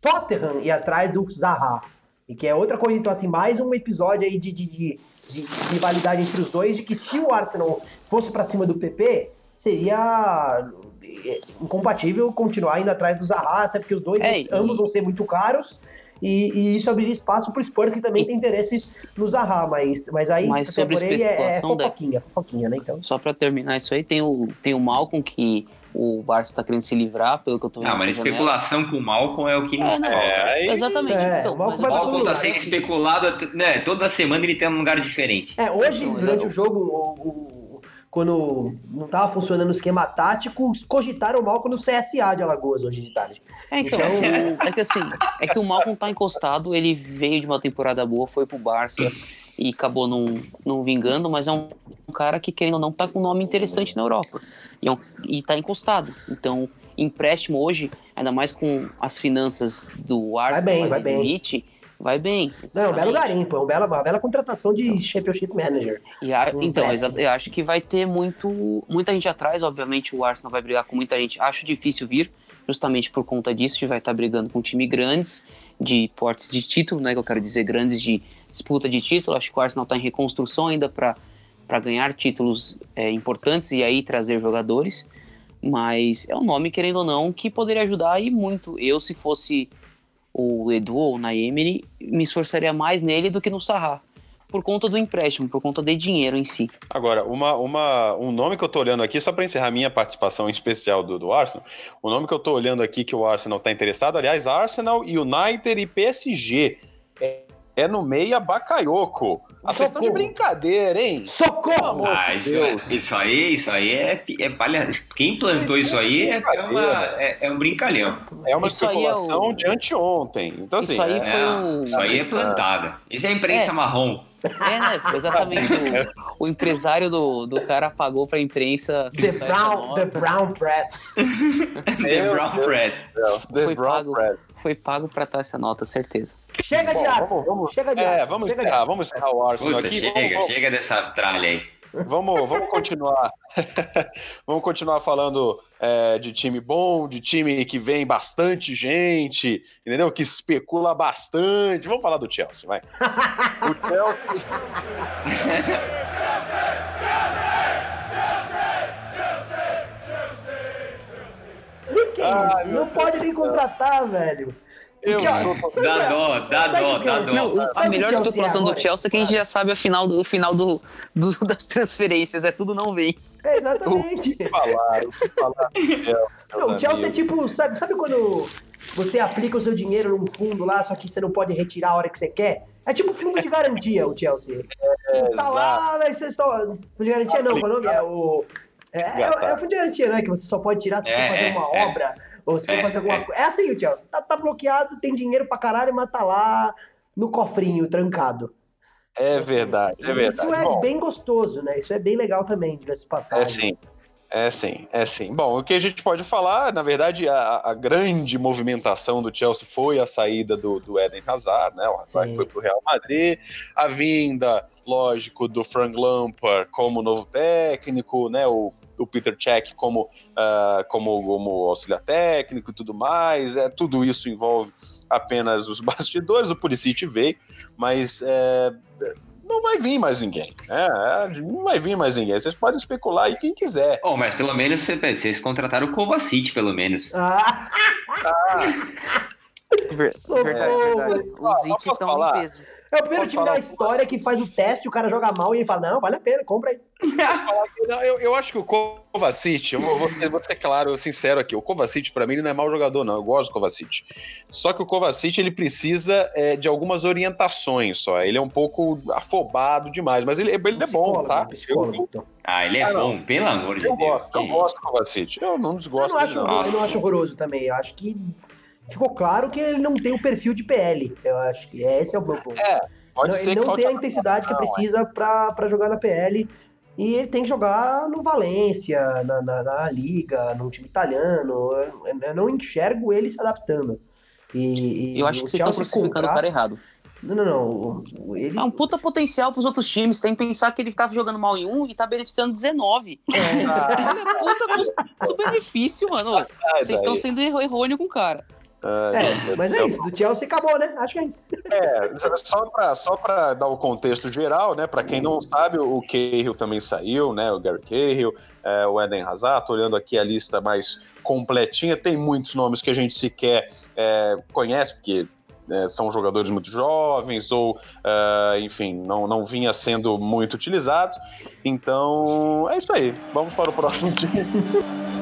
Tottenham ir atrás do Zaha. E que é outra coisa, então, assim, mais um episódio aí de, de, de, de rivalidade entre os dois, de que se o Arsenal fosse pra cima do PP, seria é, incompatível continuar indo atrás do Zaha, até porque os dois, É, e- ambos vão ser muito caros, e, e isso abriria espaço pro Spurs, que também tem interesse no Zaha, mas, mas aí, Mas sobre ele, é, é especulação da- fofoquinha, fofoquinha, né, então... Só pra terminar isso aí, tem o, tem o Malcolm, que o Barça tá querendo se livrar, pelo que eu tô vendo Ah, mas especulação com o Malcolm é o que não É, não. falta. É, Exatamente. É, então, o vai O o Malcolm tá sendo especulado, né? Toda semana ele tem um lugar diferente. É, hoje, Então, durante o jogo, o- o- quando não tava funcionando o esquema tático, cogitaram o Malcolm no CSA de Alagoas hoje de tarde. É, então, Então- o- é que assim, é que o Malcolm tá encostado, ele veio de uma temporada boa, foi pro Barça e acabou não, não vingando, mas é um, um cara que, querendo ou não, tá com um nome interessante na Europa. E, é um- e tá encostado. Então, empréstimo hoje, ainda mais com as finanças do Arsenal bem, ali vai bem. limite, vai bem. Não, é um belo exatamente. garimpo, é uma bela, uma bela contratação de Championship Manager. E a- Um então, exa- eu acho que vai ter muito, muita gente atrás. Obviamente, o Arsenal vai brigar com muita gente. Acho difícil vir, justamente por conta disso, que vai estar brigando com time grandes, de portes de título, né? Que eu quero dizer, grandes de disputa de título. Acho que o Arsenal está em reconstrução ainda para ganhar títulos é, importantes e aí trazer jogadores. Mas é um nome, querendo ou não, que poderia ajudar e muito. Eu, se fosse o Edu ou o Naemery, me esforçaria mais nele do que no Sarra. por conta do empréstimo, por conta de dinheiro em si. Agora, uma, uma, um nome que eu tô olhando aqui, só para encerrar minha participação em especial do, do Arsenal, o nome que eu tô olhando aqui que o Arsenal tá interessado, aliás, Arsenal, United e PSG. É, é no meia Bakayoko. Ah, vocês estão de brincadeira, hein? Socorro! Ah, isso, é- isso aí, isso aí é, é palha... Quem plantou isso aí é, é, uma, é, é um brincalhão. É uma Isso aí é especulação o- de anteontem. Então, assim, Isso aí é- foi É, o. Isso aí é plantada. Isso é imprensa É. marrom. É, né? Exatamente o, o empresário do, do cara pagou pra imprensa. The Brown, the Brown Press. [laughs] The Brown. Press. The Foi Brown pago. Press. Foi pago pra dar essa nota, certeza. Chega de Arsenal. vamos- Chega de É, vamos chega encerrar, vamos encerrar o Arsenal Puta, aqui. chega, vamos, chega dessa tralha aí. Vamos, vamos continuar. [laughs] vamos continuar falando é, de time bom, de time que vem bastante gente, entendeu? Que especula bastante. Vamos falar do Chelsea, vai. [laughs] O Chelsea. Meu Não pode Deus céu. contratar, velho. Eu Chelsea- sou- sabe Dá é- dó, dá dó, é- dá dó. Não, a que melhor especulação do Chelsea é que a gente já sabe a final do, o final do, do- [laughs] das transferências. É tudo não vem. É, exatamente. falar, o que falar [laughs] Não, o Chelsea é tipo, sabe, sabe quando você aplica o seu dinheiro num fundo lá, só que você não pode retirar a hora que você quer? É tipo fundo de garantia, o Chelsea. tá lá, vai ser só. Fundo de garantia não, qual é o nome? É o. É, é, é o né? Que você só pode tirar se É, for fazer é, uma é. obra ou se for É, fazer alguma é. coisa. É assim o Chelsea. Tá, tá bloqueado, tem dinheiro pra caralho, mas tá lá no cofrinho, trancado. É verdade, é verdade. Isso é Bom, bem gostoso, né? Isso é bem legal também, de passagem. É sim. É sim, é sim. Bom, o que a gente pode falar, na verdade, a, a grande movimentação do Chelsea foi a saída do, do Eden Hazard, né? O Hazard Sim. foi pro Real Madrid, a vinda, lógico, do Frank Lampard como novo técnico, né? O, o Peter Cech como, ah, como, como auxiliar técnico e tudo mais. É, tudo isso envolve apenas os [laughs] bastidores. O Pulisic veio, mas é, não vai vir mais ninguém. Né? É, não vai vir mais ninguém. Vocês podem especular aí quem quiser. Oh, mas pelo menos vocês- contrataram o Kovacic, pelo menos. Ah, [laughs] Ver- Socorro. verdade, verdade. Ah, Os só It pra estão falar. em peso. É o primeiro Posso time da história que faz o teste, o cara joga mal e ele fala: Não, vale a pena, compra aí. Não, Eu, eu acho que o Kovacic, eu vou, vou ser- vou ser claro, sincero aqui, o Kovacic para mim ele não é mau jogador não, eu gosto do Kovacic. Só que o Kovacic ele precisa é, de algumas orientações só, ele é um pouco afobado demais, mas ele, ele é bom, tá? psicólogo, Eu, então. Ah, ele é Ah, não. bom, pelo amor de eu Deus. gosto, eu gosto do Kovacic, eu não Eu desgosto não, dele acho, não. eu não acho horroroso também. Eu acho que ficou claro que ele não tem o perfil de PL. Eu acho que esse é o meu ponto. É, Pode não, ser ele que não tem a intensidade que não, precisa pra, pra jogar na PL. E ele tem que jogar no Valência, na, na, na Liga, num time italiano. Eu, eu não enxergo ele se adaptando. E, Eu acho que vocês estão crucificando o cara errado. Não, não, não. Ele, É um puta potencial pros outros times. Tem que pensar que ele tava jogando mal em um e tá beneficiando 19. Ah, Olha, puta custo-benefício, mano. sai [laughs] Vocês estão sendo erro- errôneo com o cara. Ai, É, mas é isso. Do Chelsea acabou, né? Acho que é isso. É, só para só pra dar o contexto geral, né? Para quem não sabe, o Cahill também saiu, né? O Gary Cahill, é, o Eden Hazard, tô olhando aqui a lista mais completinha, tem muitos nomes que a gente sequer é, conhece, porque é, são jogadores muito jovens ou, é, enfim, não, não vinha sendo muito utilizados. Então, é isso aí. Vamos para o próximo time. [laughs]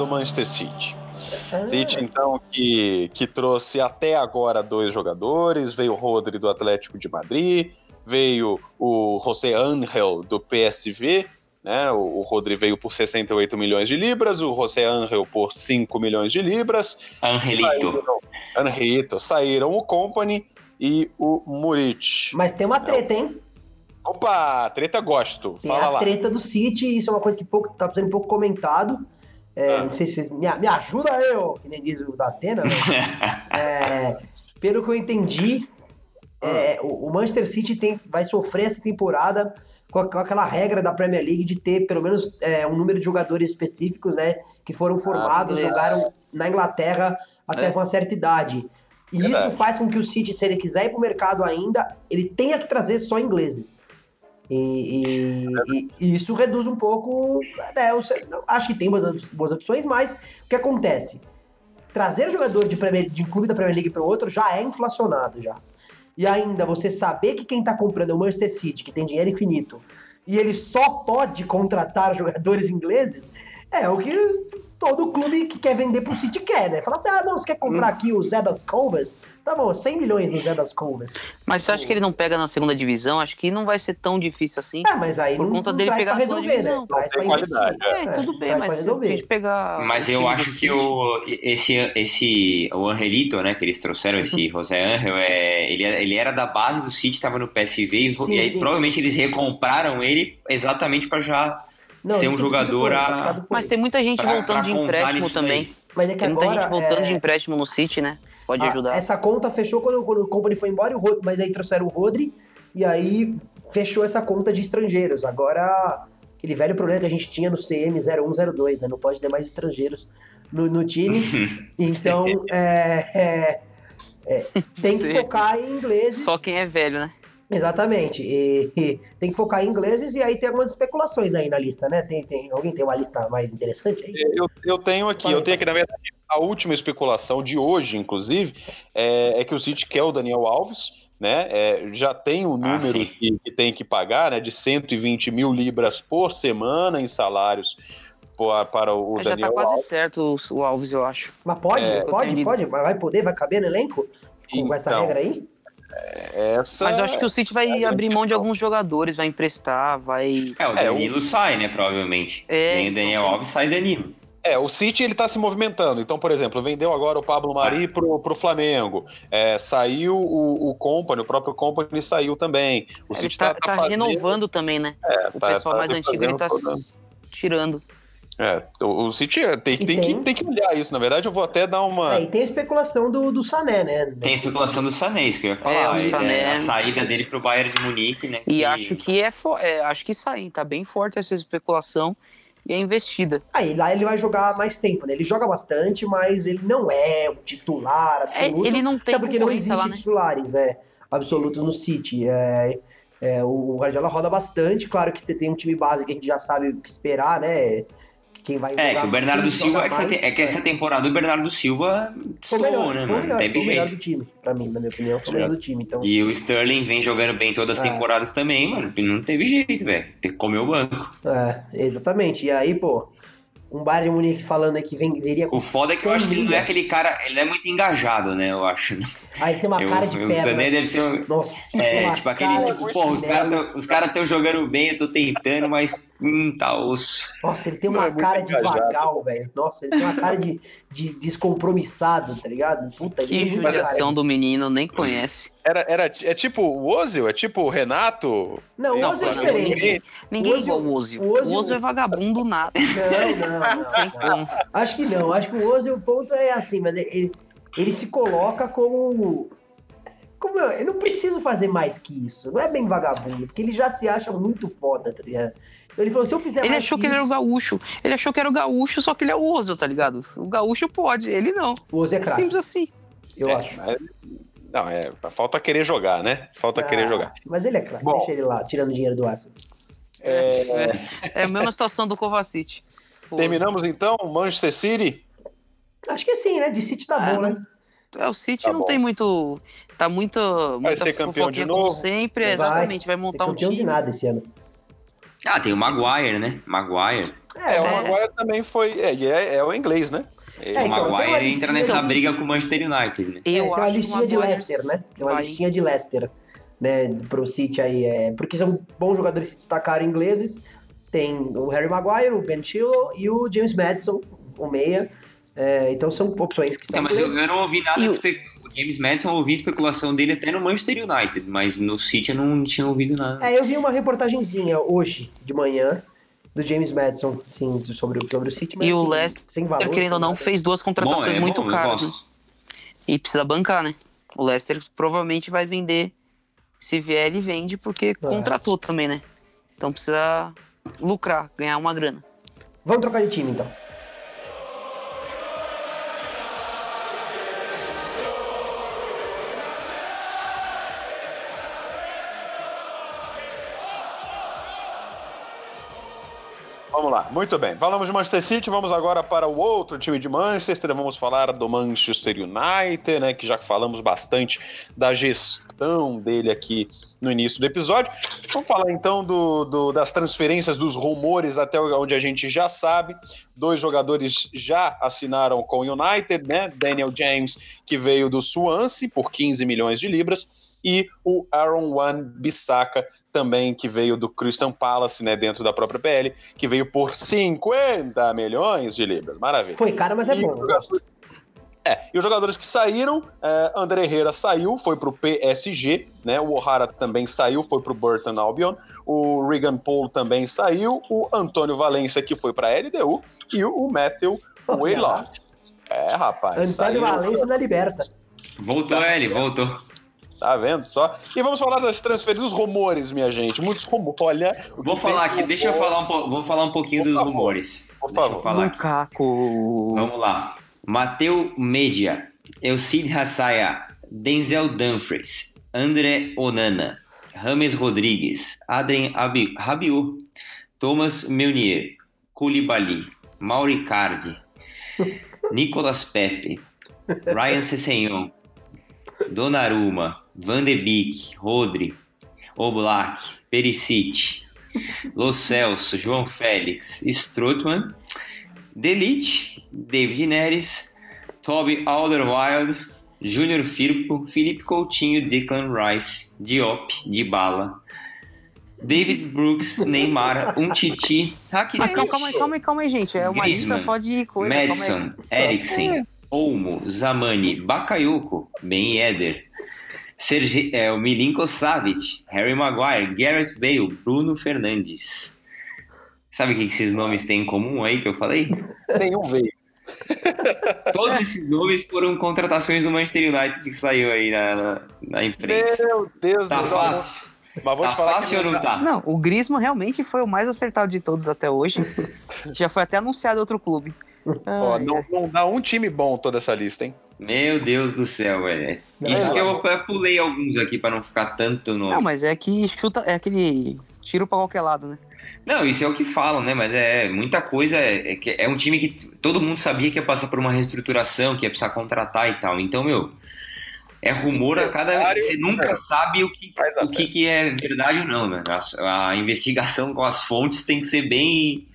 do Manchester City. City, então, que, que trouxe até agora dois jogadores, veio o Rodri do Atlético de Madrid, veio o José Ángel do PSV, né? O, o Rodri veio por 68 milhões de libras, o José Ángel por 5 milhões de libras. Angelito. Saíram, Angelito, saíram o Company e o Murit. Mas tem uma treta, hein? Opa, treta gosto. Tem Fala a lá. treta do City, isso é uma coisa que pouco, tá sendo pouco comentado. É, Ah. Não sei se vocês. Me, me ajuda eu, que nem diz o da Atena. né? [laughs] É, pelo que eu entendi, é, o, o Manchester City tem, vai sofrer essa temporada com, aquela regra da Premier League de ter pelo menos é, um número de jogadores específicos, né? Que foram formados, beleza. jogaram na Inglaterra até É. uma certa idade. E Verdade. isso faz com que o City, se ele quiser ir pro mercado ainda, ele tenha que trazer só ingleses. E, e- e- isso reduz um pouco. Né, eu acho que tem boas, boas opções, mas o que acontece? Trazer jogador de, Premier, de clube da Premier League para outro já é inflacionado já. E ainda você saber que quem tá comprando é o Manchester City, que tem dinheiro infinito, e ele só pode contratar jogadores ingleses, é o que todo clube que quer vender pro City quer, né? Fala assim, ah, não, você quer comprar aqui o Zé das Covas? Tá bom, 100 milhões no Zé das Covas. Mas você acha que ele não pega na segunda divisão? Acho que não vai ser tão difícil assim. É, mas aí Por não, conta não dele pegar pra a segunda resolver, divisão. né? Traz Não tem qualidade, É, tudo bem, mas se a pegar. Mas eu acho que o, esse, esse, o Angelito, né, que eles trouxeram, esse José Angel, é, ele, ele era da base do City, estava no PSV, e, Sim, e aí sim. provavelmente eles recompraram ele exatamente para já Não, ser um jogador a-. Mas tem muita gente Pra- voltando pra de empréstimo também. Mas é que Tem muita agora. gente voltando é, de empréstimo no City, né? Pode a- ajudar. Essa conta fechou quando, quando o Company foi embora, e o mas aí trouxeram o Rodri, e aí fechou essa conta de estrangeiros. Agora, aquele velho problema que a gente tinha no CM 0102, né? Não pode ter mais estrangeiros no, no time. [laughs] Então, é, é, é, tem que focar em ingleses. Só quem é velho, né? Exatamente. E, e tem que focar em ingleses e aí tem algumas especulações aí na lista, né? Tem, tem, alguém tem uma lista mais interessante aí? Eu, eu tenho aqui, eu tenho aqui, na verdade, a última especulação de hoje, inclusive, é, é que o City quer o Daniel Alves, né? É, já tem o número sim. que, que tem que pagar, né? De 120 mil libras por semana em salários po- para o Mas já Daniel tá quase Alves. certo o- o Alves, eu acho. Mas pode, É, pode, pode, mas vai poder, vai caber no elenco? Com essa Então, regra aí? Essa... Mas eu acho que o City vai abrir mão de alguns jogadores, vai emprestar, vai. É, o É, o- Danilo sai, né, provavelmente. É, Vem o Daniel então- Alves, sai Danilo. É, o City ele tá se movimentando. Então, por exemplo, vendeu agora o Pablo Mari pro, pro Flamengo. É, saiu o, o Company, o próprio Company saiu também. O Ele City tá, tá, tá fazendo- renovando também, né? o tá- pessoal tá mais antigo ele tá fazendo s- tirando. É, o, City tem, E tem, tem- Que, tem que olhar isso. Na verdade, eu vou até dar uma. É, e tem a especulação do, do Sané, né? Tem a especulação do Sané, isso que eu ia É, falar. o Ele- Sané- A saída dele pro Bayern de Munique, né? E que- acho que é, fo- é, acho que sai, tá bem forte essa especulação e a investida. Aí lá ele vai jogar mais tempo, né? Ele joga bastante, mas ele não é o titular É, absoluto. ele não tem até porque não concorrência existe lá, né? titulares é, absolutos no City. É, é, o Guardiola roda bastante, claro que você tem um time base que a gente já sabe o que esperar, né? Que Quem vai É, que o Bernardo Silva. joga É que, essa, mais, é que essa temporada o Bernardo Silva melhor, né, mano? Não foi teve o melhor jeito. do time, pra mim, na minha opinião, foi o melhor do time. Então, E o Sterling vem jogando bem todas as É. temporadas também, mano. Não teve jeito, velho. Tem que comer o banco. é, exatamente. E aí, pô, um Bayern de Munique falando aí que vem, viria com O foda é que eu 100 acho que ele não é aquele cara. Ele não é muito engajado, né? Eu acho. Aí tem uma Eu- cara de o pedra. Sané deve ser um. Nossa, É, tipo aquele. cara Tipo, de pô, os caras cara tão jogando bem, eu tô tentando, mas. Hum, tá osso. Nossa, ele tem Não, uma é muito cara de engajado. vagal, velho. Nossa, ele tem uma cara de, de descompromissado, tá ligado? Puta, Que judiação do menino, nem conhece. Era, era, é tipo o Ozil? É tipo o Renato? Não, o Ozil é diferente. ninguém- Ninguém O é Ozil- igual o Ozil. o Ozil- é vagabundo nada. Não, não, não, [laughs] Tem não. como. Acho que não. Acho que o Ozil, o ponto é assim, mas ele, ele se coloca como... Como eu, eu não preciso fazer mais que isso. Não é bem vagabundo, porque ele já se acha muito foda, tá ligado? Então ele falou, se eu fizer Ele mais achou que ele era o gaúcho. Ele achou que era o gaúcho, só que ele é o Ozil, tá ligado? O gaúcho pode, ele não. O Ozil é craque, Simples assim. eu É, acho. mas- Não, é. Falta querer jogar, né? Falta querer Ah, jogar. Mas ele é craque, Bom. deixa ele lá, tirando dinheiro do Arsenal. É, É a mesma situação do Kovacic. [laughs] Terminamos então, Manchester City. Acho que sim, né? De City tá Ah, bom, né? É, o City Tá não bom. tem muito. Tá muito. Vai ser campeão de novo? sempre, Vai. exatamente. Vai Ser montar um campeão de time. nada esse ano. Ah, tem o Maguire, né? Maguire. É, o Maguire também foi. É, é, é o inglês, né? É, o então, uma Maguire listinha entra nessa de- briga com o Manchester United, né? É, Eu tem uma acho o listinha de Leicester, né? Tem uma vai- listinha de Leicester, né? Pro City aí. É, porque são bons jogadores que se destacaram ingleses. Tem o Harry Maguire, o Ben Chilwell e o James Madison, o meia. É, então são opções que É, são mas eu, eu não ouvi nada E de o- espe- o James Madison, eu ouvi especulação dele até no Manchester United, mas no City eu não tinha ouvido nada. É, eu vi uma reportagenzinha hoje de manhã do James Madison, sim, sobre, o- sobre o City. mas, E o assim, Leicester, sem valor, querendo ou não, nada. fez duas Bom, contratações é muito bom, eu caras. Né? E precisa bancar, né? O Leicester provavelmente vai vender. Se vier, ele vende, porque contratou também, né? Então precisa lucrar, ganhar uma grana. Vamos trocar de time, então. Vamos lá, muito bem. Falamos de Manchester City, vamos agora para o outro time de Manchester. Vamos falar do Manchester United, né? Que já falamos bastante da gestão dele aqui no início do episódio. Vamos falar então do, do, das transferências, dos rumores até onde a gente já sabe. Dois jogadores já assinaram com o United, né? Daniel James, que veio do Swansea por 15 milhões de libras e o Aaron Wan Bissaka, também que veio do Crystal Palace, né, dentro da própria PL, que veio por 50 milhões de libras. Maravilha. Foi caro, mas é E bom. É, e os jogadores que saíram, é, André Herrera saiu, foi pro PSG, né? O O'Hara também saiu, foi pro Burton Albion. O Regan Paul também saiu. O Antônio Valência, que foi pra LDU. E o Matthew Waylock. É, rapaz. Antônio saiu. Valência na Liberta. Voltou ele, voltou. Tá vendo só? E vamos falar das transferências, dos rumores, minha gente. Muitos rumores. Olha. Vou falar aqui, deixa eu rumor, falar um, po- vou falar um pouquinho Por dos favor. rumores. Por favor. Lukaku. Vamos lá. Mateu Media, Elcid Hassaya, Denzel Dumfries, André Onana, Rames Rodrigues, Adrien Abi- Rabiot, Thomas Meunier, Koulibaly, Mauri Cardi, [laughs] Nicolas Pepe, Ryan Sessegnon, Donnarumma, Van de Beek, Rodri, Oblak, Perisic, Lo Celso, João Félix, Strootman, Delite, David Neres, Toby Alderweireld, Júnior Firpo, Felipe Coutinho, Declan Rice, Diop, Dybala, David Brooks, Neymar, Umtiti, Mas calma, calma aí, calma aí, calma aí, gente. É uma Griezmann, lista só de coisa. calma aí. Madison, Eriksen, Olmo, Zamani, Bakayoko, Ben Yedder, Sergi, é, o Milinko Savic, Harry Maguire, Gareth Bale, Bruno Fernandes. Sabe o que que esses nomes têm em comum aí que eu falei? Nenhum veio. Todos esses nomes foram contratações do Manchester United que saiu aí na, na, na imprensa. Meu Deus Tá do céu. fácil? Mas vou Tá te falar fácil que ou não tá? Não, o Griezmann realmente foi o mais acertado de todos até hoje. Já foi até anunciado outro clube. Ó, não, não dá um time bom toda essa lista, hein? Meu Deus do céu, velho. Isso não. que eu, eu pulei alguns aqui pra não ficar tanto no. Não, mas é que chuta, é aquele tiro pra qualquer lado, né? Não, isso é o que falam, né? Mas é muita coisa. É, que é um time que todo mundo sabia que ia passar por uma reestruturação, que ia precisar contratar e tal. Então, meu, é rumor a cada. Você nunca é. sabe o que, o que, que é verdade ou não, né? A, a investigação com as fontes tem que ser bem.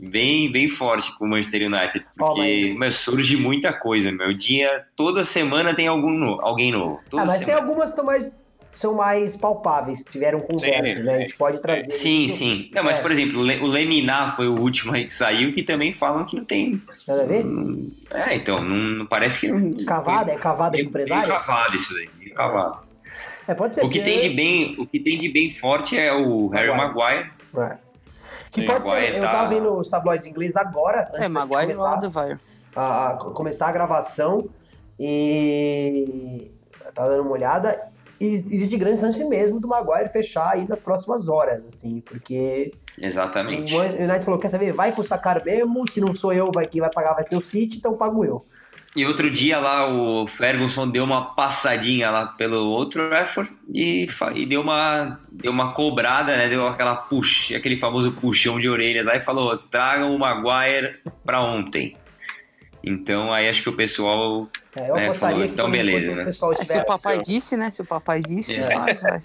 Bem, bem forte com o Manchester United, porque mas- meu, surge muita coisa, meu. Dia, toda semana tem algum no- alguém novo. Ah, mas tem semana. algumas que estão mais, são mais palpáveis, tiveram conversas, Sim, né? A sim. gente pode trazer. Sim, isso. sim. Não, mas, É. por exemplo, o Le- o Leminar foi o último aí que saiu, que também falam que não tem. Nada a ver? É, então, não, parece que. Não, Cavada, é cavada de empresário? cavado isso daí, cavado. É, pode ser. O que porque- tem de bem, o que tem de bem forte é o Harry Maguire. Maguire. É. Que Sim, pode ser. Maguire Eu tá- tava vendo os tabloides ingleses agora, antes É, Maguire e começar, Alderweireld. a, a começar a gravação e tá dando uma olhada. E existe grande chance mesmo do Maguire fechar aí nas próximas horas, assim, porque Exatamente. o United falou, quer saber, vai custar caro mesmo, se não sou eu, vai, quem vai pagar vai ser o City, então pago eu. E outro dia lá o Ferguson deu uma passadinha lá pelo outro Trafford e, e deu uma deu uma cobrada, né? Deu aquela push, aquele famoso puxão de orelha lá e falou: "Tragam o Maguire pra ontem". Então aí acho que o pessoal É, eu É, apostaria falou, então beleza, né? pessoal É, se o papai disse, né? Se o papai disse, É. faz, faz.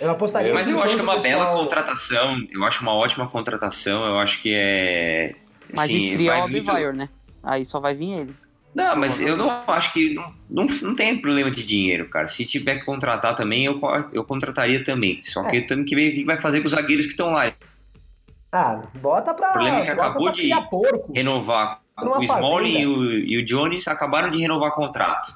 Eu apostaria Mas eu acho que é uma o bela pessoal- contratação. Eu acho uma ótima contratação. Eu acho que é. Mas assim, esfria vai o Alderweireld, né? Aí só vai vir ele. Não, mas eu não acho que. Não, não, não tem problema de dinheiro, cara. Se tiver que contratar também, eu, eu contrataria também. Só que temos que ver o que vai fazer com os zagueiros que estão lá. Ah, bota pra, O problema é que acabou de- porco. Renovar. O Smalling e o, e o Jones acabaram de renovar contrato.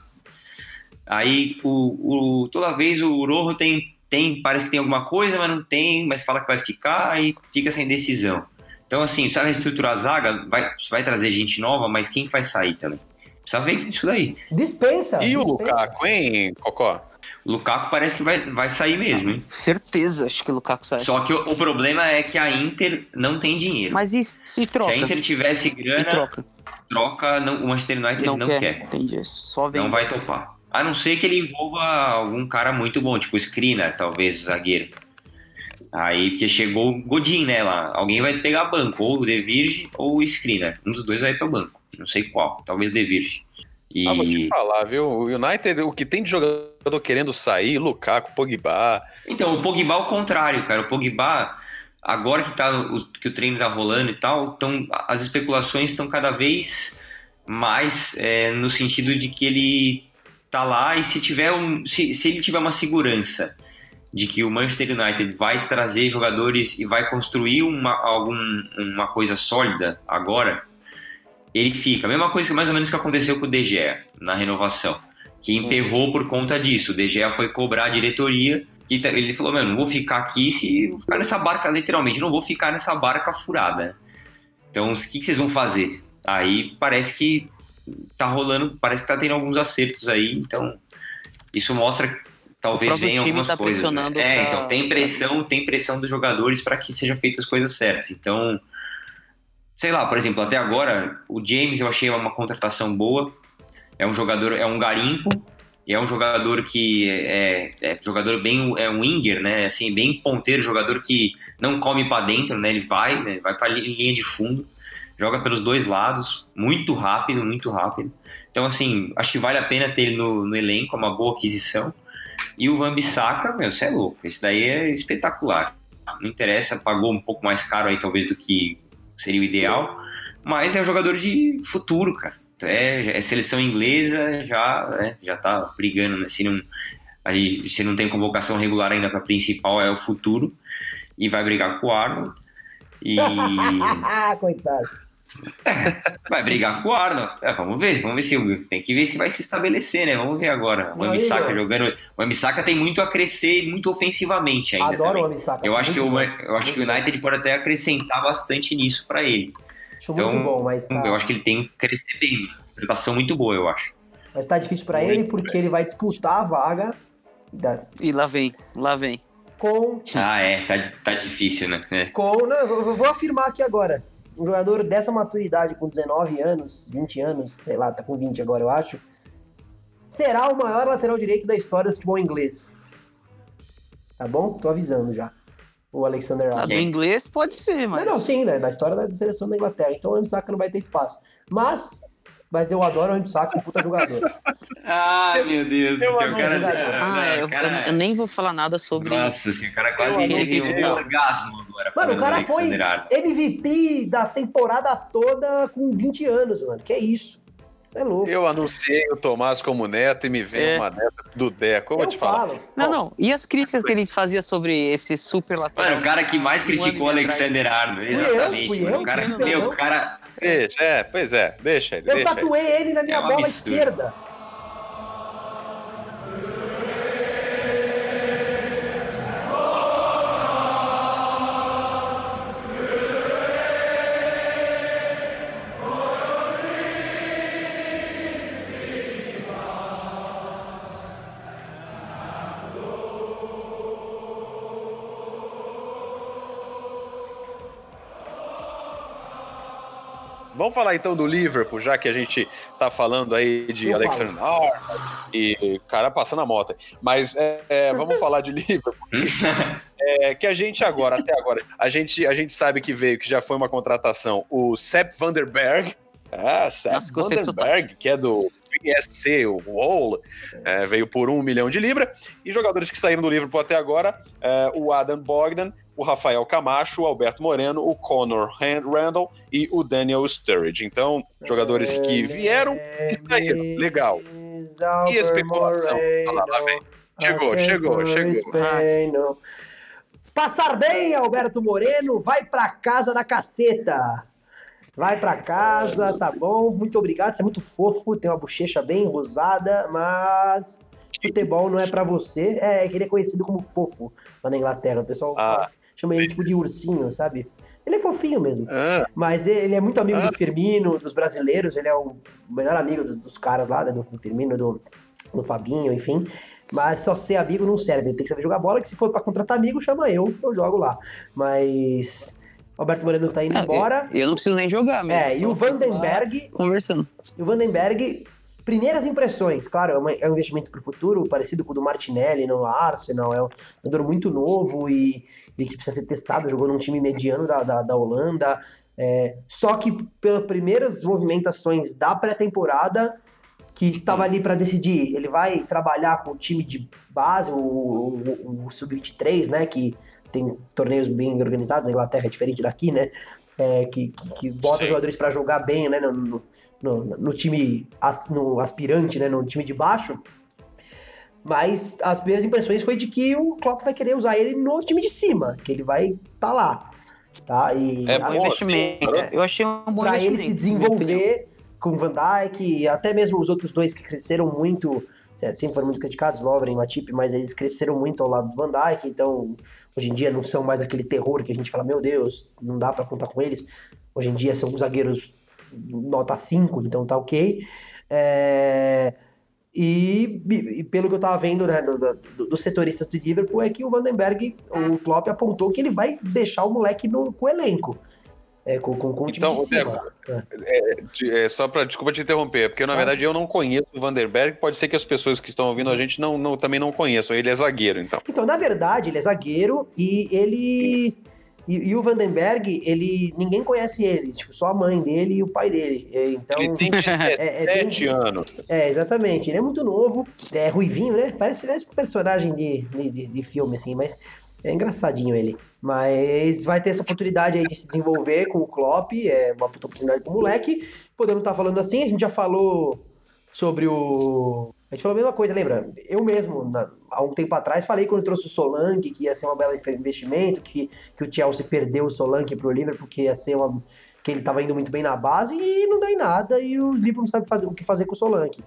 Aí o, o- toda vez o Rojo tem, tem, parece que tem alguma coisa, mas não tem, mas fala que vai ficar e fica sem decisão. Então, assim, precisa reestruturar a zaga, vai, vai trazer gente nova, mas quem que vai sair também? Precisa ver isso daí. Dispensa. E o dispensa. Lukaku, hein, Cocó? O Lukaku parece que vai, vai sair mesmo, hein? Certeza, acho que o Lukaku sai. Só que o, o problema é que a Inter não tem dinheiro. Mas e se Se troca? a Inter tivesse E grana, troca. troca, não, o Manchester United Não, não, quer. quer. Entendi. Só vem. Não vai topar. A não ser que ele envolva algum cara muito bom, tipo o Skriniar, talvez, o zagueiro. Aí, porque chegou o Godin, né, lá. Alguém vai pegar banco, ou o De Virge ou o Skriniar. Um dos dois vai para o banco. Não sei qual, talvez De Virge. E... Ah, vou te falar, viu? O United, o que tem de jogador querendo sair, Lukaku, Pogba. Então, o Pogba é o contrário, cara. O Pogba, agora que, tá, o, que o treino tá rolando e tal, então as especulações estão cada vez mais é, no sentido de que ele tá lá e se tiver um. Se, se ele tiver uma segurança de que o Manchester United vai trazer jogadores e vai construir uma, algum, uma coisa sólida agora, ele fica. A mesma coisa mais ou menos que aconteceu com o De Gea na renovação, que emperrou por conta disso. O De Gea foi cobrar a diretoria e ele falou: Mano, não vou ficar aqui se vou ficar nessa barca, literalmente, não vou ficar nessa barca furada. Então, o que, que vocês vão fazer? Aí parece que tá rolando, parece que tá tendo alguns acertos aí, então isso mostra talvez venha algumas tá coisas. Né? É, pra... então tem pressão, tem pressão dos jogadores para que sejam feitas as coisas certas. Então, sei lá, por exemplo, até agora o James eu achei uma contratação boa. É um jogador, é um garimpo, e é um jogador que é, é jogador bem é um winger, né? Assim, bem ponteiro, jogador que não come para dentro, né? Ele vai, né? vai para linha de fundo, joga pelos dois lados, muito rápido, muito rápido. Então, assim, acho que vale a pena ter ele no, no elenco, é uma boa aquisição. E o Van Bissaka, meu, você é louco. Esse daí é espetacular. Não interessa, pagou um pouco mais caro aí, talvez, do que seria o ideal. Mas é um jogador de futuro, cara. É, é seleção inglesa, já, né, já tá brigando, né? Se não, aí, se não tem convocação regular ainda para principal, é o futuro. E vai brigar com o Arnold. E. [laughs] Coitado. É, vai brigar com o Arnold. É, vamos ver, vamos ver se tem que ver se vai se estabelecer, né? Vamos ver agora. O Amisaka jogando. O Amisaka tem muito a crescer muito ofensivamente ainda. Adoro também. o Amisaka. Eu acho que o, eu acho que o United pode até acrescentar bastante nisso para ele. Acho então, muito bom, mas tá... eu acho que ele tem que crescer bem. Preparação muito boa, eu acho. Mas tá difícil para ele porque bem. ele vai disputar a vaga. Da... E lá vem, lá vem. Com. Ah, é, tá, tá difícil, né? É. Com. Não, eu vou afirmar aqui agora um jogador dessa maturidade, com 19 anos, 20 anos, sei lá, tá com 20 agora, eu acho, será o maior lateral direito da história do futebol inglês. Tá bom? Tô avisando já. O Alexander Arnold. do inglês pode ser, mas. Não, não, sim, né? Da história da seleção da Inglaterra. Então o Saka não vai ter espaço. Mas mas eu adoro o Saka, um puta jogador. Ai, [laughs] meu Deus do céu, cara. Ah, é, eu, cara... eu, nem vou falar nada sobre. Nossa, assim, o cara quase teve um orgasmo agora. Mano, o cara foi MVP da temporada toda com 20 anos, mano. Que é isso? é louco. Eu anunciei o Tomás como neto e me veio é. uma neta do Deco. Eu, eu vou te falar. Não, não. E as críticas que ele fazia sobre esse super lateral? Mano, o cara que mais criticou o Alexander Arnold. Exatamente. Fui eu, fui eu, o cara, meu, o cara Deixa, é, pois é, deixa ele. Eu deixa tatuei ele, ele na minha é bola absurdo. esquerda. Vamos falar então do Liverpool, já que a gente tá falando aí de Eu Alexander Arnold e cara passando a moto. Mas é, é, vamos falar de [laughs] Liverpool. É, que a gente agora, até agora, a gente, a gente sabe que veio, que já foi uma contratação, o Sepp Vanderberg. Ah, Sepp Nossa, Vanderberg, que é do PSC, o Wall, é, veio por um milhão de libra. E jogadores que saíram do Liverpool até agora, é, o Adam Bogdan, o Rafael Camacho, o Alberto Moreno, o Conor Randall e o Daniel Sturridge. Então, jogadores que vieram e saíram. Legal. E especulação. Lá, lá vem. Chegou, chegou, chegou. Passar bem, Alberto Moreno, vai pra casa da caceta. Vai pra casa, tá bom? Muito obrigado, você é muito fofo, tem uma bochecha bem rosada, mas futebol não é para você. É, ele é conhecido como fofo lá na Inglaterra. O pessoal ah, chama ele tipo de ursinho, sabe? Ele é fofinho mesmo. Ah. Mas ele é muito amigo ah. do Firmino, dos brasileiros. Ele é o melhor amigo dos, dos caras lá, né, do Firmino, do, do Fabinho, enfim. Mas só ser amigo não serve. Ele tem que saber jogar bola, que se for para contratar amigo, chama eu, eu jogo lá. Mas. Alberto Moreno tá indo embora. Eu, eu, não preciso nem jogar, mesmo. É, e o Vandenberg. Conversando. E o Vandenberg primeiras impressões, claro, é, uma, é um investimento para o futuro, parecido com o do Martinelli no Arsenal, é um jogador muito novo e, e que precisa ser testado, jogou num time mediano da, da, da Holanda, é, só que pelas primeiras movimentações da pré-temporada, que estava ali para decidir, ele vai trabalhar com o time de base, o, o, o Sub-23, né, que tem torneios bem organizados, na Inglaterra é diferente daqui, né, é, que, que, que, bota Sim. jogadores para jogar bem, né, no, no, no, time no aspirante, né, no time de baixo, mas as primeiras impressões foi de que o Klopp vai querer usar ele no time de cima, que ele vai estar tá lá. Tá? E é bom investimento. Eu achei um bom pra investimento. ele se desenvolver com o Van Dijk, e até mesmo os outros dois que cresceram muito, é, sempre foram muito criticados, Lovren e Matip, mas eles cresceram muito ao lado do Van Dijk, então hoje em dia não são mais aquele terror que a gente fala, meu Deus, não dá para contar com eles. Hoje em dia são zagueiros nota 5, então tá ok. É... E, e, pelo que eu tava vendo né, do, do, dos setoristas do Liverpool, é que o Vandenberg, o Klopp apontou que ele vai deixar o moleque no, com o elenco. É, com, com, com então, de Deco, é. é, é, só para desculpa te interromper, porque na ah. verdade eu não conheço o Vanderberg, pode ser que as pessoas que estão ouvindo a gente não, não, também não conheçam. Ele é zagueiro, então. Então, na verdade, ele é zagueiro e ele e, e, o Vandenberg, ele ninguém conhece ele, tipo, só a mãe dele e o pai dele. Então, ele tem 17 [laughs] é, é, anos. É, exatamente. Ele é muito novo, é ruivinho, né? Parece, parece um personagem de, de, de filme, assim, mas é engraçadinho ele. Mas vai ter essa oportunidade aí de se desenvolver com o Klopp, é uma puta oportunidade pro moleque. Podemos estar tá falando assim, a gente já falou sobre o a gente falou a mesma coisa, lembra? Eu mesmo, na, há um tempo atrás, falei quando trouxe o Solanke que ia ser uma bela investimento, que, que o Chelsea perdeu o Solanke pro Liverpool, porque ia ser uma. que ele estava indo muito bem na base e não deu em nada, e o Liverpool não sabe fazer, o que fazer com o Solanke.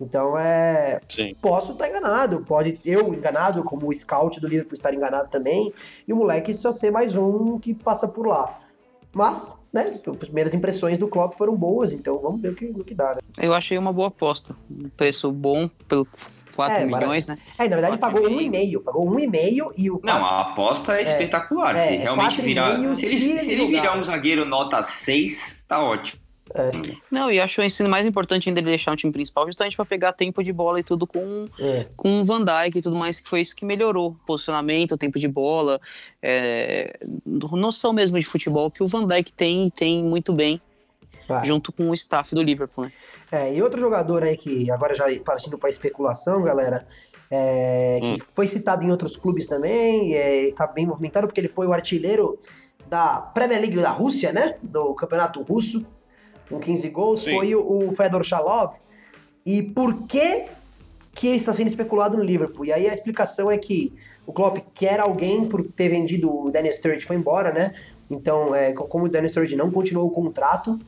Então é. Sim. Posso estar enganado, pode eu enganado, como o scout do Liverpool estar enganado também, e o moleque só ser mais um que passa por lá. Mas né? As primeiras impressões do Klopp foram boas, então vamos ver o que, o que dá. Né? Eu achei uma boa aposta. Um preço bom pelo 4 é, milhões, né? É, na verdade pagou um e meio, pagou um e meio e o 4... Não, a aposta é, é espetacular. É, se realmente virar, se ele, se ele virar um zagueiro nota 6, tá ótimo. É. Não, e acho o ensino mais importante ainda ele deixar um time principal justamente para pegar tempo de bola e tudo com, é. com o Van Dijk e tudo mais, que foi isso que melhorou. Posicionamento, tempo de bola, é, noção mesmo de futebol que o Van Dijk tem e tem muito bem, junto com o staff do Liverpool. Né? É, e outro jogador aí que agora já partindo para especulação, galera, é, hum. que foi citado em outros clubes também, é, tá bem movimentado porque ele foi o artilheiro da Premier League da Rússia, né? Do campeonato russo com 15 gols, Sim. foi o, o Fedor Shalov. E por que que ele está sendo especulado no Liverpool? E aí a explicação é que o Klopp quer alguém por ter vendido o Daniel Sturridge foi embora, né? Então, é, como o Daniel Sturridge não continuou o contrato,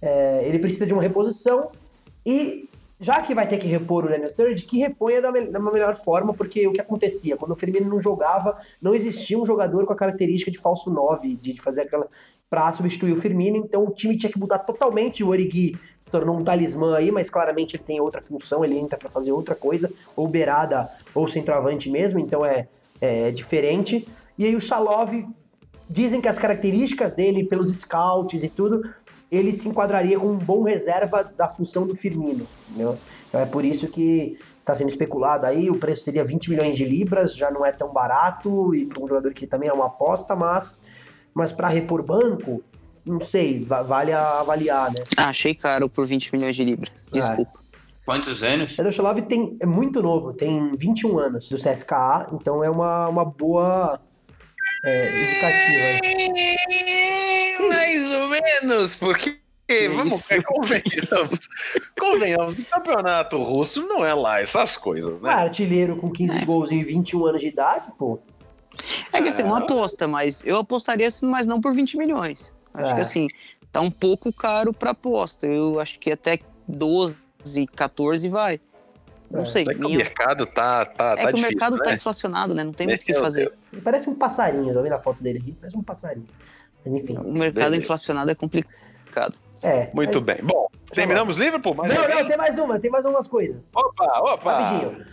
é, ele precisa de uma reposição e já que vai ter que repor o Daniel Sturridge, que reponha da, me da melhor forma, porque o que acontecia? Quando o Firmino não jogava, não existia um jogador com a característica de falso 9, de, de fazer aquela para substituir o Firmino, então o time tinha que mudar totalmente. O Origi se tornou um talismã aí, mas claramente ele tem outra função, ele entra para fazer outra coisa, ou beirada ou centroavante mesmo, então é, é diferente. E aí o Shalov, dizem que as características dele, pelos scouts e tudo, ele se enquadraria como um bom reserva da função do Firmino. Entendeu? Então é por isso que está sendo especulado aí, o preço seria 20 milhões de libras, já não é tão barato, e para um jogador que também é uma aposta, mas mas para repor banco, não sei, vale avaliar, né? Ah, achei caro por 20 milhões de libras. É. Desculpa. É. Quantos anos? Edoshalov tem é muito novo, tem 21 anos do CSKA, então é uma, uma boa é, indicativa. Mais ou menos, porque que vamos isso? convenhamos. [laughs] convenhamos, o campeonato russo não é lá essas coisas, né? Ah, artilheiro com 15 é. gols e 21 anos de idade, pô. É que assim, uma aposta, mas eu apostaria assim, mas não por 20 milhões. Acho é. que assim, tá um pouco caro pra aposta. Eu acho que até 12, 14 vai. Não é. sei. É que o mercado tá, tá, é tá que difícil, o mercado tá né? tá inflacionado, né? Não tem muito o que fazer. Deus. Parece um passarinho, tô vendo a foto dele aqui, parece um passarinho. Mas, enfim. O mercado Beleza. inflacionado é complicado. É. Muito mas... bem. Bom, terminamos Liverpool? Mais não, não, tem mais uma, tem mais umas coisas. Opa, opa. Rapidinho.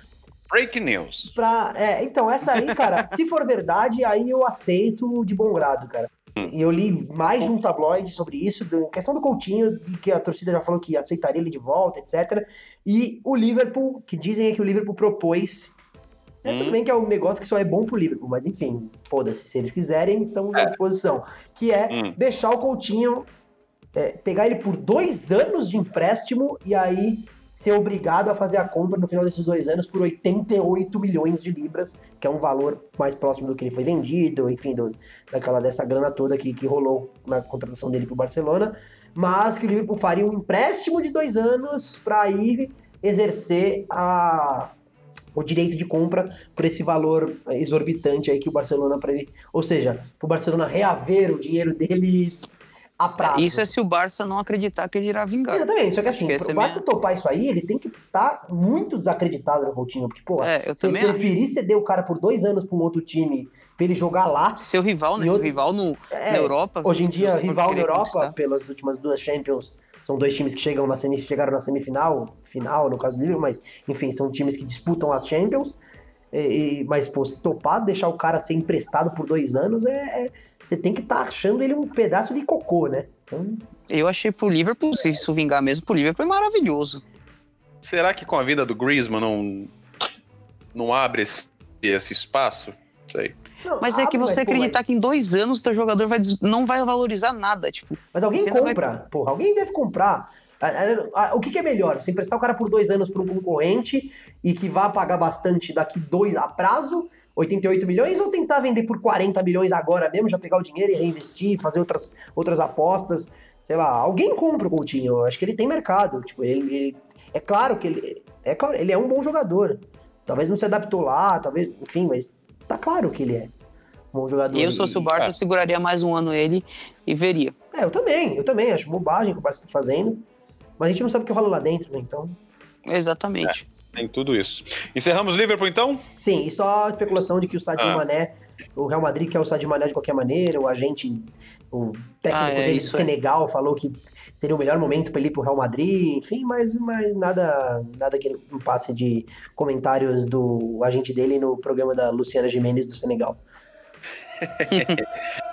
Break news. Pra, é, então, essa aí, cara, se for verdade, aí eu aceito de bom grado, cara. E eu li mais de um tabloide sobre isso, da questão do Coutinho, que a torcida já falou que aceitaria ele de volta, etc. E o Liverpool, que dizem é que o Liverpool propôs. É, Hum. Tudo bem que é um negócio que só é bom pro Liverpool, mas enfim, foda-se, se eles quiserem, estamos à disposição. Que é Hum. deixar o Coutinho, é, pegar ele por dois anos de empréstimo e aí ser obrigado a fazer a compra no final desses dois anos por 88 milhões de libras, que é um valor mais próximo do que ele foi vendido, enfim, do, daquela dessa grana toda que, que rolou na contratação dele pro Barcelona, mas que o Liverpool faria um empréstimo de dois anos para ir exercer a, o direito de compra por esse valor exorbitante aí que o Barcelona para ele, ou seja, pro Barcelona reaver o dinheiro dele a prazo. Isso é se o Barça não acreditar que ele irá vingar. Exatamente, só que assim, Acho pro é Barça minha- topar isso aí, ele tem que estar muito desacreditado no Coutinho, porque, pô, É, eu se ele também acho. preferir ceder o cara por dois anos pra um outro time pra ele jogar lá, Seu rival, né? Seu outro- rival no, é, na Europa. hoje em dia, rival na Europa, conquistar. pelas últimas duas Champions, são dois times que chegam na semi, chegaram na semifinal, final, no caso do Liverpool, mas, enfim, são times que disputam as Champions, e, e- mas, pô, se topar deixar o cara ser emprestado por dois anos, é... é- você tem que estar achando ele um pedaço de cocô, né? Então, Eu achei pro Liverpool, se isso vingar mesmo, pro Liverpool é maravilhoso. Será que com a vida do Griezmann não, não abre esse, esse espaço? Sei. não, Mas é que abre, você pô, acreditar mas- que em dois anos o teu jogador vai des- não vai valorizar nada. Tipo, Mas alguém Você ainda vai- compra, porra, alguém deve comprar. O que, que é melhor? Você emprestar o cara por dois anos para um concorrente e que vá pagar bastante daqui dois a prazo, 88 milhões, ou tentar vender por 40 milhões agora mesmo, já pegar o dinheiro e reinvestir, fazer outras, outras apostas, sei lá, alguém compra o Coutinho, eu acho que ele tem mercado, tipo, ele, ele- é claro que ele é claro, ele é um bom jogador. Talvez não se adaptou lá, talvez, enfim, mas tá claro que ele é um bom jogador. eu, se fosse o Barça, é. seguraria mais um ano ele e veria. é, eu também, eu também, acho bobagem o que o Barça tá fazendo. Mas a gente não sabe o que rola lá dentro, né? Então. Exatamente. Tem tudo isso. Encerramos Liverpool, então? Sim, e só a especulação de que o Sadio Ah. Mané, o Real Madrid quer o Sadio Mané de qualquer maneira, o agente, o técnico Ah, é, dele de isso é. Senegal falou que seria o melhor momento para ele ir pro Real Madrid, enfim, mas, mas nada, nada que não passe de comentários do agente dele no programa da Luciana Gimenez do Senegal. [laughs]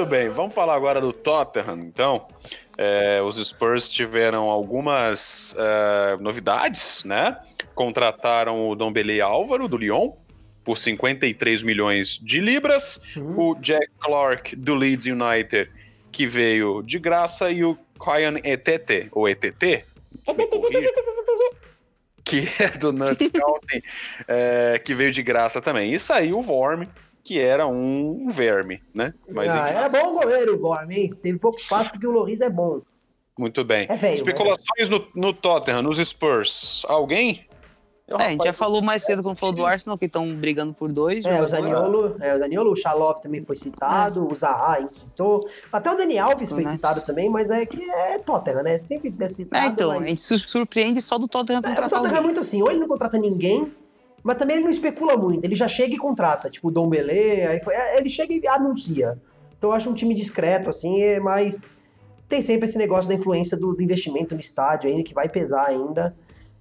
Muito bem, vamos falar agora do Tottenham, então. É, os Spurs tiveram algumas é, novidades, né? Contrataram o Dombele Álvaro, do Lyon, por 53 milhões de libras. O Jack Clark, do Leeds United, que veio de graça. E o Kyan Etete, ou ETT, me corrija, que é do Nuts County, é, que veio de graça também. E saiu o Vorm, que era um verme, né? Mas ah, era bom o goleiro, o Vorm, hein? Teve pouco espaço porque o Loris é bom. muito bem. É velho. Especulações no, no Tottenham, nos Spurs. Alguém? É, a gente já falou mais cedo quando falou do Arsenal, que estão brigando por dois. É, o. Zaniolo, é, o Zaniolo, o Xalov também foi citado, o Zaha a gente citou, até o Dani Alves foi Né? citado também, mas é que é Tottenham, né? Sempre é citado, É, então, a mas... gente se surpreende só do Tottenham É, o contratar Tottenham é muito assim, ou ele não contrata ninguém, mas também ele não especula muito, ele já chega e contrata, tipo o Dom Belê, aí foi, é, ele chega e anuncia. Então eu acho um time discreto, assim, é mais... Tem sempre esse negócio da influência do, do investimento no estádio ainda, que vai pesar ainda.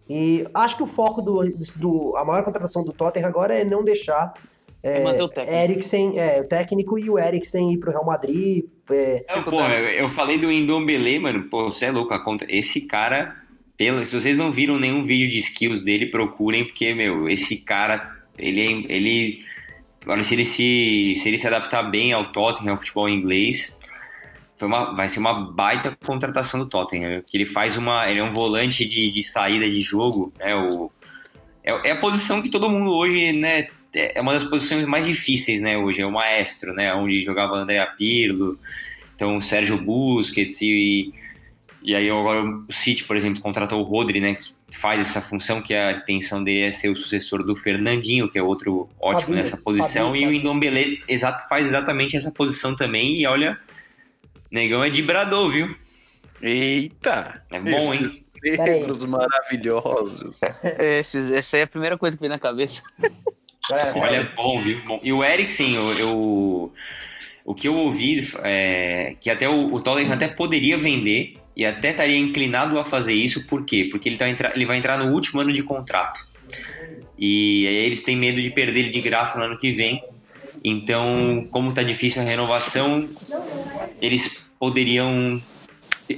E acho que o foco do, do... A maior contratação do Tottenham agora é não deixar É manter o técnico. Eriksen, é, o técnico e o Eriksen ir pro Real Madrid. é, Não, pô, eu, eu falei do Indombele, mano. Pô, você é louco. A conta... Esse cara, pelo... se vocês não viram nenhum vídeo de skills dele, procurem, porque, meu, esse cara, ele. é- ele Agora, se ele se, se ele se adaptar bem ao Tottenham, ao futebol inglês, foi uma, vai ser uma baita contratação do Tottenham. Que ele faz uma. Ele é um volante de, de saída de jogo, né? O, é, é a posição que todo mundo hoje, né? É uma das posições mais difíceis, né? Hoje é o maestro, né? Onde jogava André Pirlo, então o Sérgio Busquets e, e aí agora o City, por exemplo, contratou o Rodri, né? Que faz essa função, que a intenção dele é ser o sucessor do Fernandinho, que é outro ótimo Fabinho, nessa posição, Fabinho, e o Fabinho. Indombele exato, faz exatamente essa posição também, e olha, negão é de Brador, viu? Eita! É bom, hein? Esses negros maravilhosos. [laughs] Esse- essa aí é a primeira coisa que vem na cabeça. é, [laughs] Olha, é bom, viu? Bom. E o Eriksen, eu, eu, O que eu ouvi é que até o, o Tottenham até poderia vender e até estaria inclinado a fazer isso, por quê? Porque ele, tá ele vai entrar no último ano de contrato. E aí eles têm medo de perder ele de graça no ano que vem. Então, como tá difícil a renovação, eles poderiam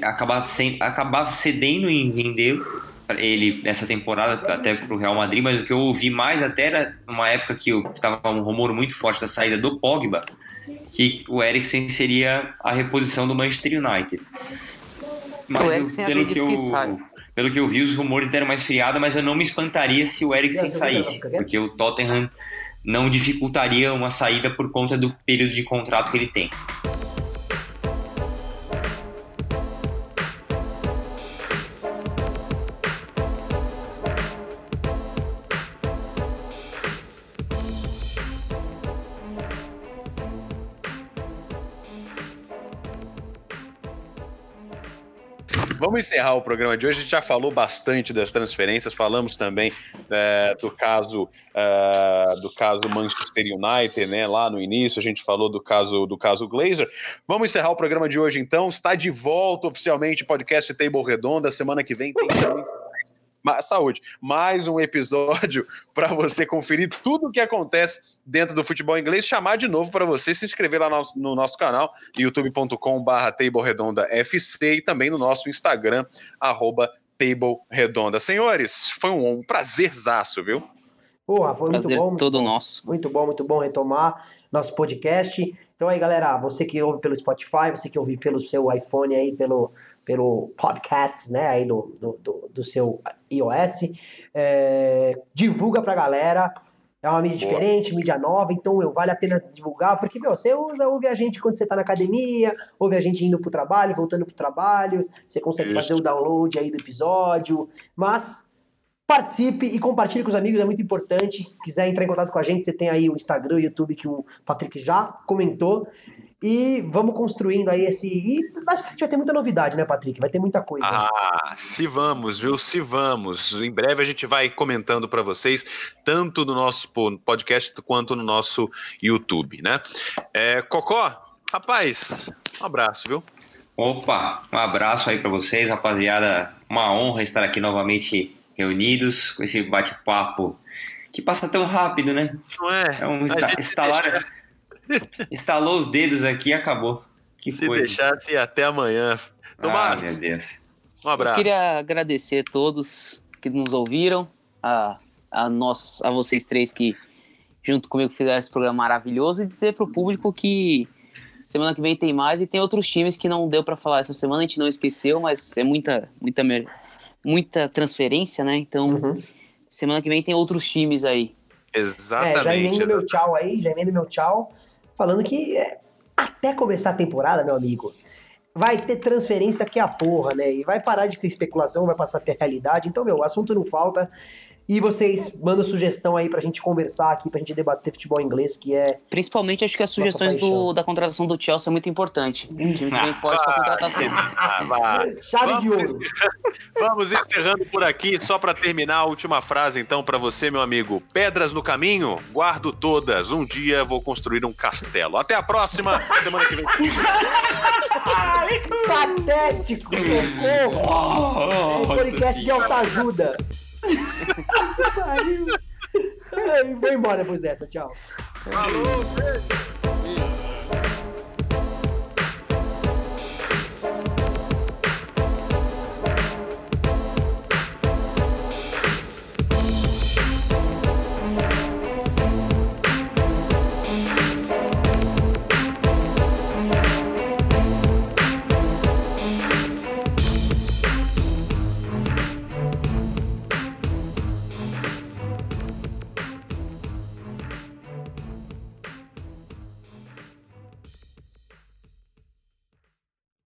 acabar, sem, acabar cedendo em vender ele nessa temporada até para o Real Madrid, mas o que eu ouvi mais até era uma época que estava um rumor muito forte da saída do Pogba, que o Eriksen seria a reposição do Manchester United. Mas o Eriksen pelo que eu, que pelo que eu vi, os rumores deram mais friada, mas eu não me espantaria se o Eriksen saísse, porque o Tottenham não dificultaria uma saída por conta do período de contrato que ele tem. Encerrar o programa de hoje. A gente já falou bastante das transferências, falamos também é, do caso é, do caso Manchester United, né? Lá no início a gente falou do caso do caso Glazer. Vamos encerrar o programa de hoje então. Está de volta oficialmente o podcast Table Redonda. Semana que vem tem saúde, mais um episódio [laughs] para você conferir tudo o que acontece dentro do futebol inglês, chamar de novo para você se inscrever lá no, no nosso canal, youtube.com/barra FC e também no nosso Instagram, arroba Table Redonda. Senhores, foi um, um prazerzaço, viu? Porra, foi Prazer muito bom. todo muito nosso. Muito bom, muito bom retomar nosso podcast. Então aí, galera, você que ouve pelo Spotify, você que ouve pelo seu iPhone aí, pelo pelo podcast, né, aí do, do, do, do seu iOS. É, divulga pra galera. É uma mídia Boa. diferente, mídia nova, então meu, vale a pena divulgar, porque meu, você usa, ouve a gente quando você tá na academia, ouve a gente indo pro trabalho, voltando pro trabalho, você consegue Isso. fazer o download aí do episódio, mas participe e compartilhe com os amigos, é muito importante. Quiser entrar em contato com a gente, você tem aí o Instagram, o YouTube que o Patrick já comentou. E vamos construindo aí esse. E acho que vai ter muita novidade, né, Patrick? Vai ter muita coisa. Ah, se vamos, viu? Se vamos. Em breve a gente vai comentando para vocês, tanto no nosso podcast quanto no nosso YouTube, né? É, Cocó, rapaz, um abraço, viu? Opa, um abraço aí para vocês, rapaziada. Uma honra estar aqui novamente reunidos com esse bate-papo que passa tão rápido, né? Não é? É um instalar. Deixa Instalou os dedos aqui e acabou. Que Se coisa. deixasse até amanhã. Tomás, ah, meu Deus. Um abraço. Eu queria agradecer a todos que nos ouviram, a, a, nós, a vocês três que junto comigo fizeram esse programa maravilhoso e dizer para o público que semana que vem tem mais e tem outros times que não deu para falar essa semana, a gente não esqueceu, mas é muita, muita, muita transferência, né? Então, uhum. semana que vem tem outros times aí. Exatamente. É, já emendo meu tchau aí, já emendo meu tchau falando que é, até começar a temporada, meu amigo, vai ter transferência que é a porra, né? E vai parar de ter especulação, vai passar a ter realidade. Então, meu, o assunto não falta. E vocês mandam sugestão aí pra gente conversar aqui, pra gente debater futebol inglês, que é. Principalmente acho que as sugestões do, da contratação do Chelsea é muito importante. O time pra contratação. Chave vamos, de ouro. [laughs] Vamos encerrando por aqui, só pra terminar a última frase, então, pra você, meu amigo. Pedras no caminho, guardo todas. Um dia vou construir um castelo. Até a próxima, [laughs] semana que vem. Patético, socorro! Oh, oh, podcast de alta ajuda. Aí, vou embora depois dessa. Tchau. Falou, beijo.